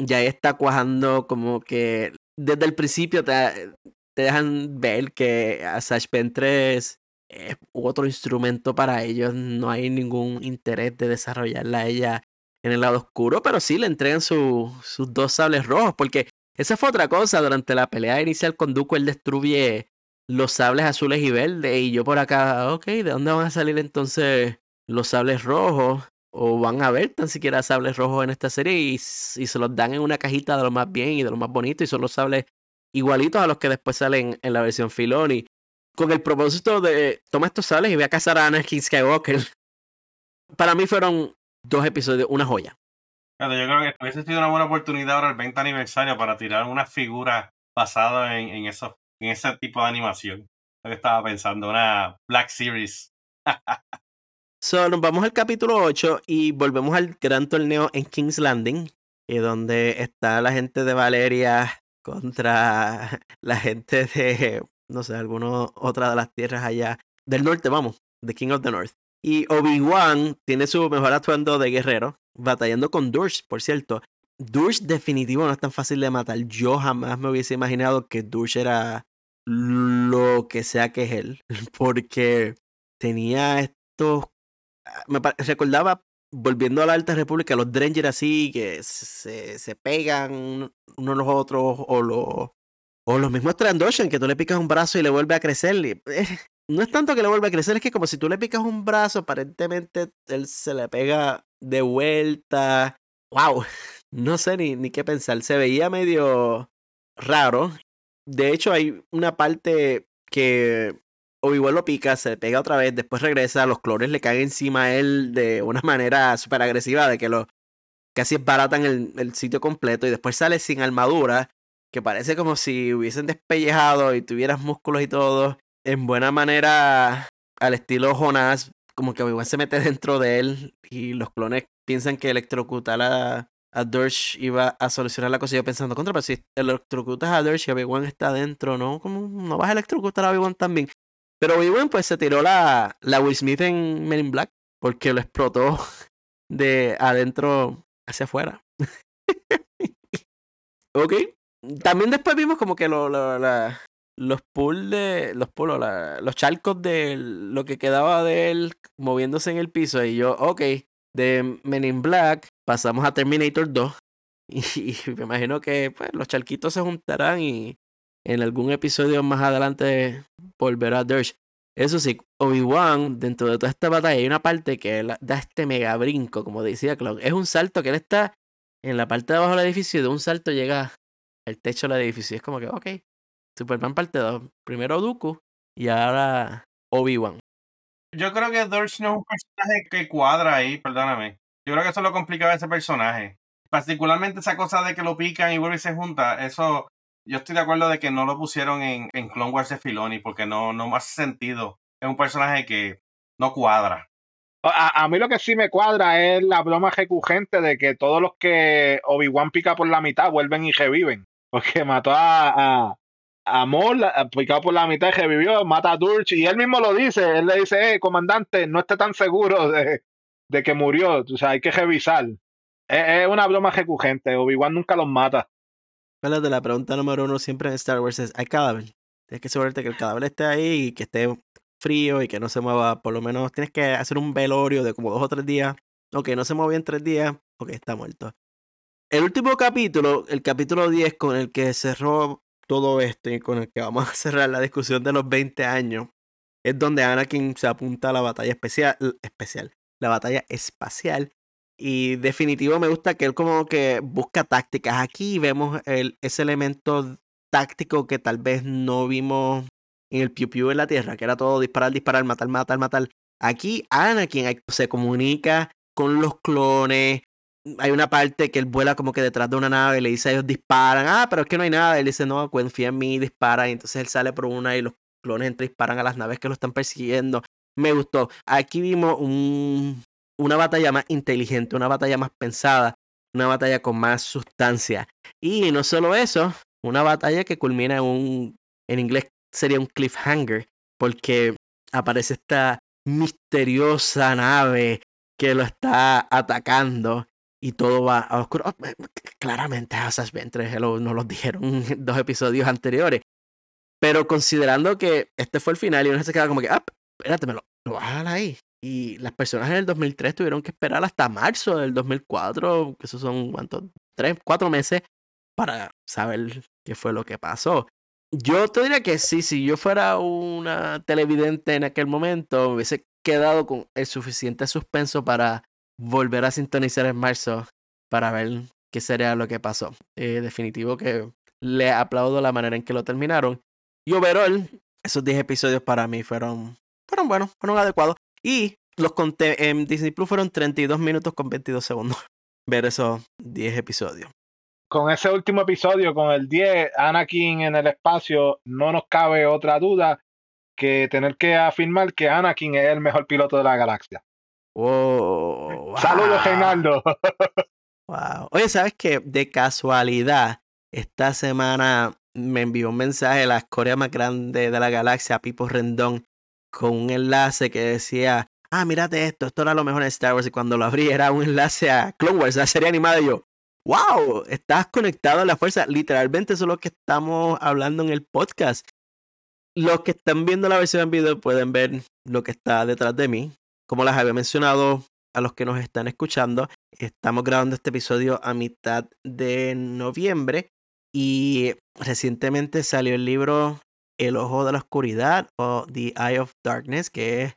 Ya está cuajando como que desde el principio te, te dejan ver que Asash Ventres es otro instrumento para ellos. No hay ningún interés de desarrollarla a ella en el lado oscuro, pero sí le entregan sus dos sables rojos, porque esa fue otra cosa. Durante la pelea inicial con Dooku, él destruye los sables azules y verdes. Y yo por acá, ok, ¿de dónde van a salir entonces los sables rojos? O van a ver tan siquiera sables rojos en esta serie y, se los dan en una cajita de lo más bien y de lo más bonito. Y son los sables igualitos a los que después salen en la versión Filoni. Con el propósito de toma estos sales y ve a cazar a Anakin Skywalker. Para mí fueron dos episodios, una joya. yo creo que hubiese sido una buena oportunidad ahora el 20 aniversario para tirar una figura basada en, en, eso, en ese tipo de animación. Lo que estaba pensando, una Black Series. so, nos vamos al capítulo 8 y volvemos al gran torneo en King's Landing, y donde está la gente de Valeria contra la gente de, no sé, alguna otra de las tierras allá del norte, vamos, The King of the North. Y Obi-Wan tiene su mejor actuando de guerrero, batallando con Durst, por cierto. Durst definitivo no es tan fácil de matar. Yo jamás me hubiese imaginado que Durst era lo que sea que es él, porque tenía estos... Ah, me recordaba, volviendo a la Alta República, los Dranger así, que se, se pegan unos a los otros, o, los o los mismos Trandoshan, que tú le picas un brazo y le vuelve a crecer. Eh, no es tanto que le vuelva a crecer, es que como si tú le picas un brazo, aparentemente él se le pega de vuelta. ¡Wow! No sé ni, ni qué pensar. Se veía medio raro. De hecho, hay una parte que Obi-Wan lo pica, se le pega otra vez, después regresa, los clones le caen encima a él de una manera súper agresiva, de que lo casi baratan el, el sitio completo y después sale sin armadura, que parece como si hubiesen despellejado y tuvieras músculos y todo en buena manera al estilo Jonas, como que Obi-Wan se mete dentro de él y los clones piensan que electrocutar a, a Dursh iba a solucionar la cosa. Yo pensando, contra, pero si electrocutas a Dursh y Obi-Wan está dentro, ¿no? ¿Cómo no vas a electrocutar a Obi-Wan también? Pero Obi-Wan pues se tiró la, la Will Smith en Men in Black porque lo explotó de adentro hacia afuera. ok. También después vimos como que lo, la, los pools de. Los pools, los charcos de lo que quedaba de él moviéndose en el piso. Y yo, ok, de Men in Black pasamos a Terminator 2. Y, me imagino que pues, los charquitos se juntarán y en algún episodio más adelante volverá Dirge. Eso sí, Obi-Wan, dentro de toda esta batalla, hay una parte que da este mega brinco, como decía Cloud. Es un salto que él está en la parte de abajo del edificio y de un salto llega al techo del edificio. Es como que, ok, Superman parte 2. Primero Dooku y ahora Obi-Wan. Yo creo que Durst no es un personaje que cuadra ahí, perdóname. Yo creo que eso lo complicaba ese personaje. Particularmente esa cosa de que lo pican y vuelve y se junta. Eso, yo estoy de acuerdo de que no lo pusieron en, en Clone Wars de Filoni porque no, no hace sentido. Es un personaje que no cuadra. A, a, mí lo que sí me cuadra es la broma recurrente de que todos los que Obi-Wan pica por la mitad vuelven y reviven. Porque mató a, Amor, picado por la mitad, revivió, mata a Durch y él mismo lo dice. Él le dice, eh, comandante, no esté tan seguro de, que murió. O sea, hay que revisar. Es, una broma recurrente. Obi-Wan nunca los mata. de la pregunta número uno siempre en Star Wars es: ¿hay cadáver? Tienes que asegurarte que el cadáver esté ahí y que esté frío y que no se mueva. Por lo menos tienes que hacer un velorio de como dos o tres días. Ok, no se mueve en tres días. Ok, está muerto. El último capítulo, el capítulo 10, con el que cerró todo esto y con el que vamos a cerrar la discusión de los 20 años, es donde Anakin se apunta a la batalla especial, especial, la batalla espacial. Y definitivo me gusta que él como que busca tácticas. Aquí vemos el, ese elemento táctico que tal vez no vimos en el Piu Piu en la Tierra, que era todo disparar, disparar, matar, matar, matar. Aquí Anakin se comunica con los clones, hay una parte que él vuela como que detrás de una nave y le dice a ellos disparan. Ah, pero es que no hay nada. Él dice, no, confía en mí, dispara. Y entonces él sale por una y los clones entran disparan a las naves que lo están persiguiendo. Me gustó. Aquí vimos un, una batalla más inteligente, una batalla más pensada, una batalla con más sustancia. Y no solo eso, una batalla que culmina en un, en inglés sería un cliffhanger, porque aparece esta misteriosa nave que lo está atacando y todo va a oscuro. Oh, claramente Asas Ventres nos lo dijeron dos episodios anteriores. Pero considerando que este fue el final y uno se queda como que, ah, espérate, me lo, lo a dar ahí. Y las personas en el 2003 tuvieron que esperar hasta marzo del 2004, que esos son, ¿cuántos? Tres, cuatro meses para saber qué fue lo que pasó. Yo te diría que sí, si yo fuera una televidente en aquel momento, me hubiese quedado con el suficiente suspenso para volver a sintonizar en marzo para ver qué sería lo que pasó. Eh, definitivo que le aplaudo la manera en que lo terminaron. Y overall, esos 10 episodios para mí fueron, fueron buenos, fueron adecuados. Y los conté en Disney Plus fueron 32 minutos con 22 segundos. Ver esos 10 episodios. Con ese último episodio, con el 10, Anakin en el espacio, no nos cabe otra duda que tener que afirmar que Anakin es el mejor piloto de la galaxia. Wow, Saludos, Reinaldo. Wow. Oye, ¿sabes qué? De casualidad, esta semana me envió un mensaje la escoria más grande de la galaxia, Pipo Rendón, con un enlace que decía, ah, mírate esto, esto era lo mejor en Star Wars. Y cuando lo abrí era un enlace a Clone Wars, la serie animada. Y yo, wow, estás conectado a la fuerza. Literalmente eso es lo que estamos hablando en el podcast. Los que están viendo la versión en video pueden ver lo que está detrás de mí. Como les había mencionado a los que nos están escuchando, estamos grabando este episodio a mitad de noviembre y recientemente salió el libro El Ojo de la Oscuridad o The Eye of Darkness, que es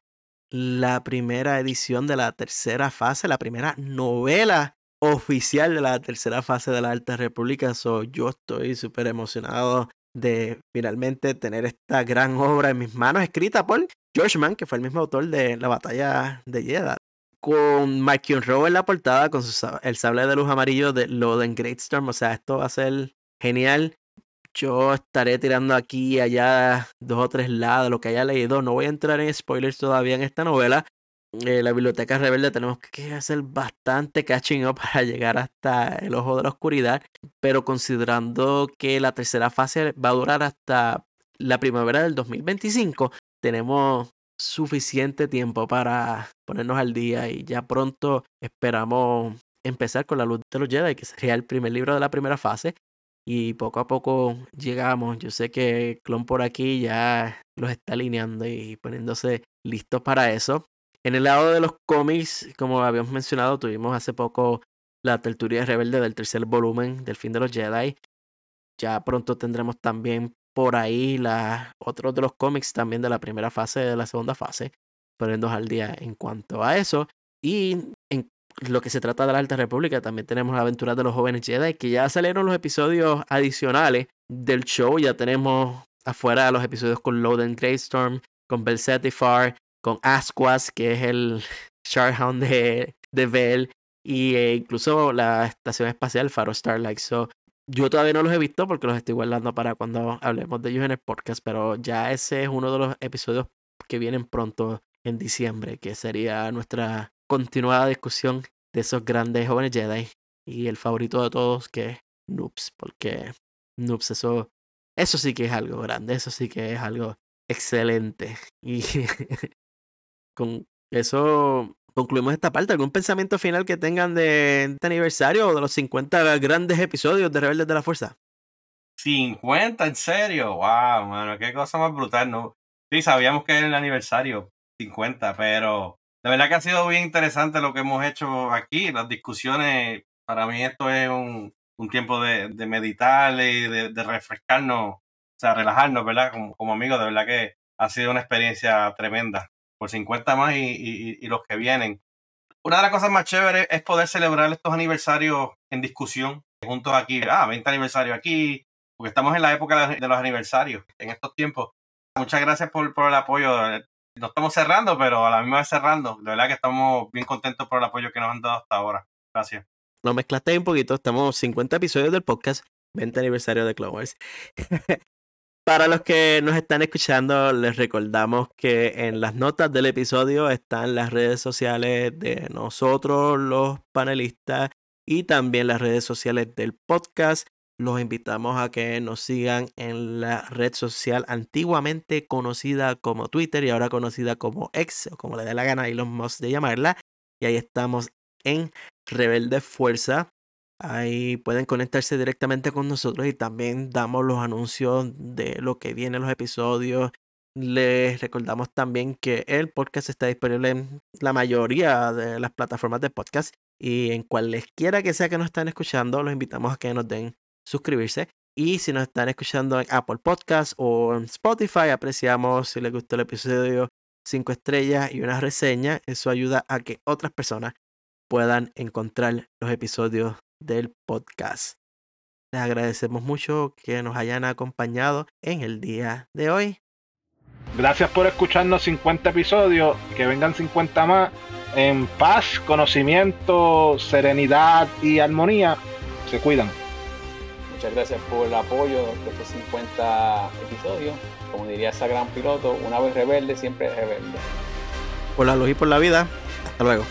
la primera edición de la tercera fase, la primera novela oficial de la tercera fase de la Alta República. So, yo estoy súper emocionado de finalmente tener esta gran obra en mis manos, escrita por George Mann, que fue el mismo autor de La Batalla de Jeddah con Mike Rowe en la portada, con su, el sable de luz amarillo de Loden Greatstorm. O sea, esto va a ser genial. Yo estaré tirando aquí y allá dos o tres lados, lo que haya leído. No voy a entrar en spoilers todavía en esta novela. Eh, la Biblioteca Rebelde tenemos que hacer bastante catching up para llegar hasta el Ojo de la Oscuridad. Pero considerando que la tercera fase va a durar hasta la primavera del 2025, tenemos suficiente tiempo para ponernos al día y ya pronto esperamos empezar con la luz de los Jedi, que sería el primer libro de la primera fase. Y poco a poco llegamos. Yo sé que Clon por aquí ya los está alineando y poniéndose listos para eso. En el lado de los cómics, como habíamos mencionado, tuvimos hace poco la tertulia rebelde del tercer volumen del fin de los Jedi. Ya pronto tendremos también por ahí la, otros de los cómics también de la primera fase de la segunda fase, poniéndonos al día en cuanto a eso. Y en lo que se trata de la Alta República, también tenemos la aventura de los jóvenes Jedi, que ya salieron los episodios adicionales del show. Ya tenemos afuera los episodios con Loden Greystorm, con Belcetifar, con Asquas, que es el Sharhound de, de Bell, y e incluso la estación espacial Faro Starlight. So, yo todavía no los he visto porque los estoy guardando para cuando hablemos de ellos en el podcast, pero ya ese es uno de los episodios que vienen pronto en diciembre, que sería nuestra continuada discusión de esos grandes jóvenes Jedi y el favorito de todos que es Noobs, porque Noobs eso, eso sí que es algo grande, eso sí que es algo excelente. Y con eso concluimos esta parte. ¿Algún pensamiento final que tengan de este aniversario o de los 50 grandes episodios de Rebeldes de la Fuerza? 50, en serio, wow, mano, qué cosa más brutal, ¿no? Sí, sabíamos que era el aniversario 50, pero de verdad que ha sido bien interesante lo que hemos hecho aquí, las discusiones, para mí esto es un, un tiempo de, de, meditar y de, de, refrescarnos, o sea, relajarnos, ¿verdad? Como, como amigos, de verdad que ha sido una experiencia tremenda por 50 más y, y, y, los que vienen. Una de las cosas más chéveres es poder celebrar estos aniversarios en discusión juntos aquí. Ah, 20 aniversario aquí, porque estamos en la época de los aniversarios en estos tiempos. Muchas gracias por, por el apoyo. No estamos cerrando, pero a la misma vez cerrando. De verdad que estamos bien contentos por el apoyo que nos han dado hasta ahora. Gracias. Lo mezclaste un poquito. Estamos 50 episodios del podcast, 20 aniversario de Clone Wars. Para los que nos están escuchando, les recordamos que en las notas del episodio están las redes sociales de nosotros, los panelistas, y también las redes sociales del podcast. Los invitamos a que nos sigan en la red social antiguamente conocida como Twitter y ahora conocida como X, o como le dé la gana a Elon Musk de llamarla. Y ahí estamos en Rebelde Fuerza. Ahí pueden conectarse directamente con nosotros y también damos los anuncios de lo que viene en los episodios. Les recordamos también que el podcast está disponible en la mayoría de las plataformas de podcast y en cualesquiera que sea que nos estén escuchando, los invitamos a que nos den suscribirse. Y si nos están escuchando en Apple Podcast o en Spotify, apreciamos si les gustó el episodio 5 estrellas y una reseña. Eso ayuda a que otras personas puedan encontrar los episodios del podcast. Les agradecemos mucho que nos hayan acompañado en el día de hoy. Gracias por escucharnos 50 episodios, que vengan 50 más en paz, conocimiento, serenidad y armonía. Se cuidan. Muchas gracias por el apoyo de estos 50 episodios. Como diría esa gran piloto, una vez rebelde, siempre rebelde. Por la luz y por la vida. Hasta luego.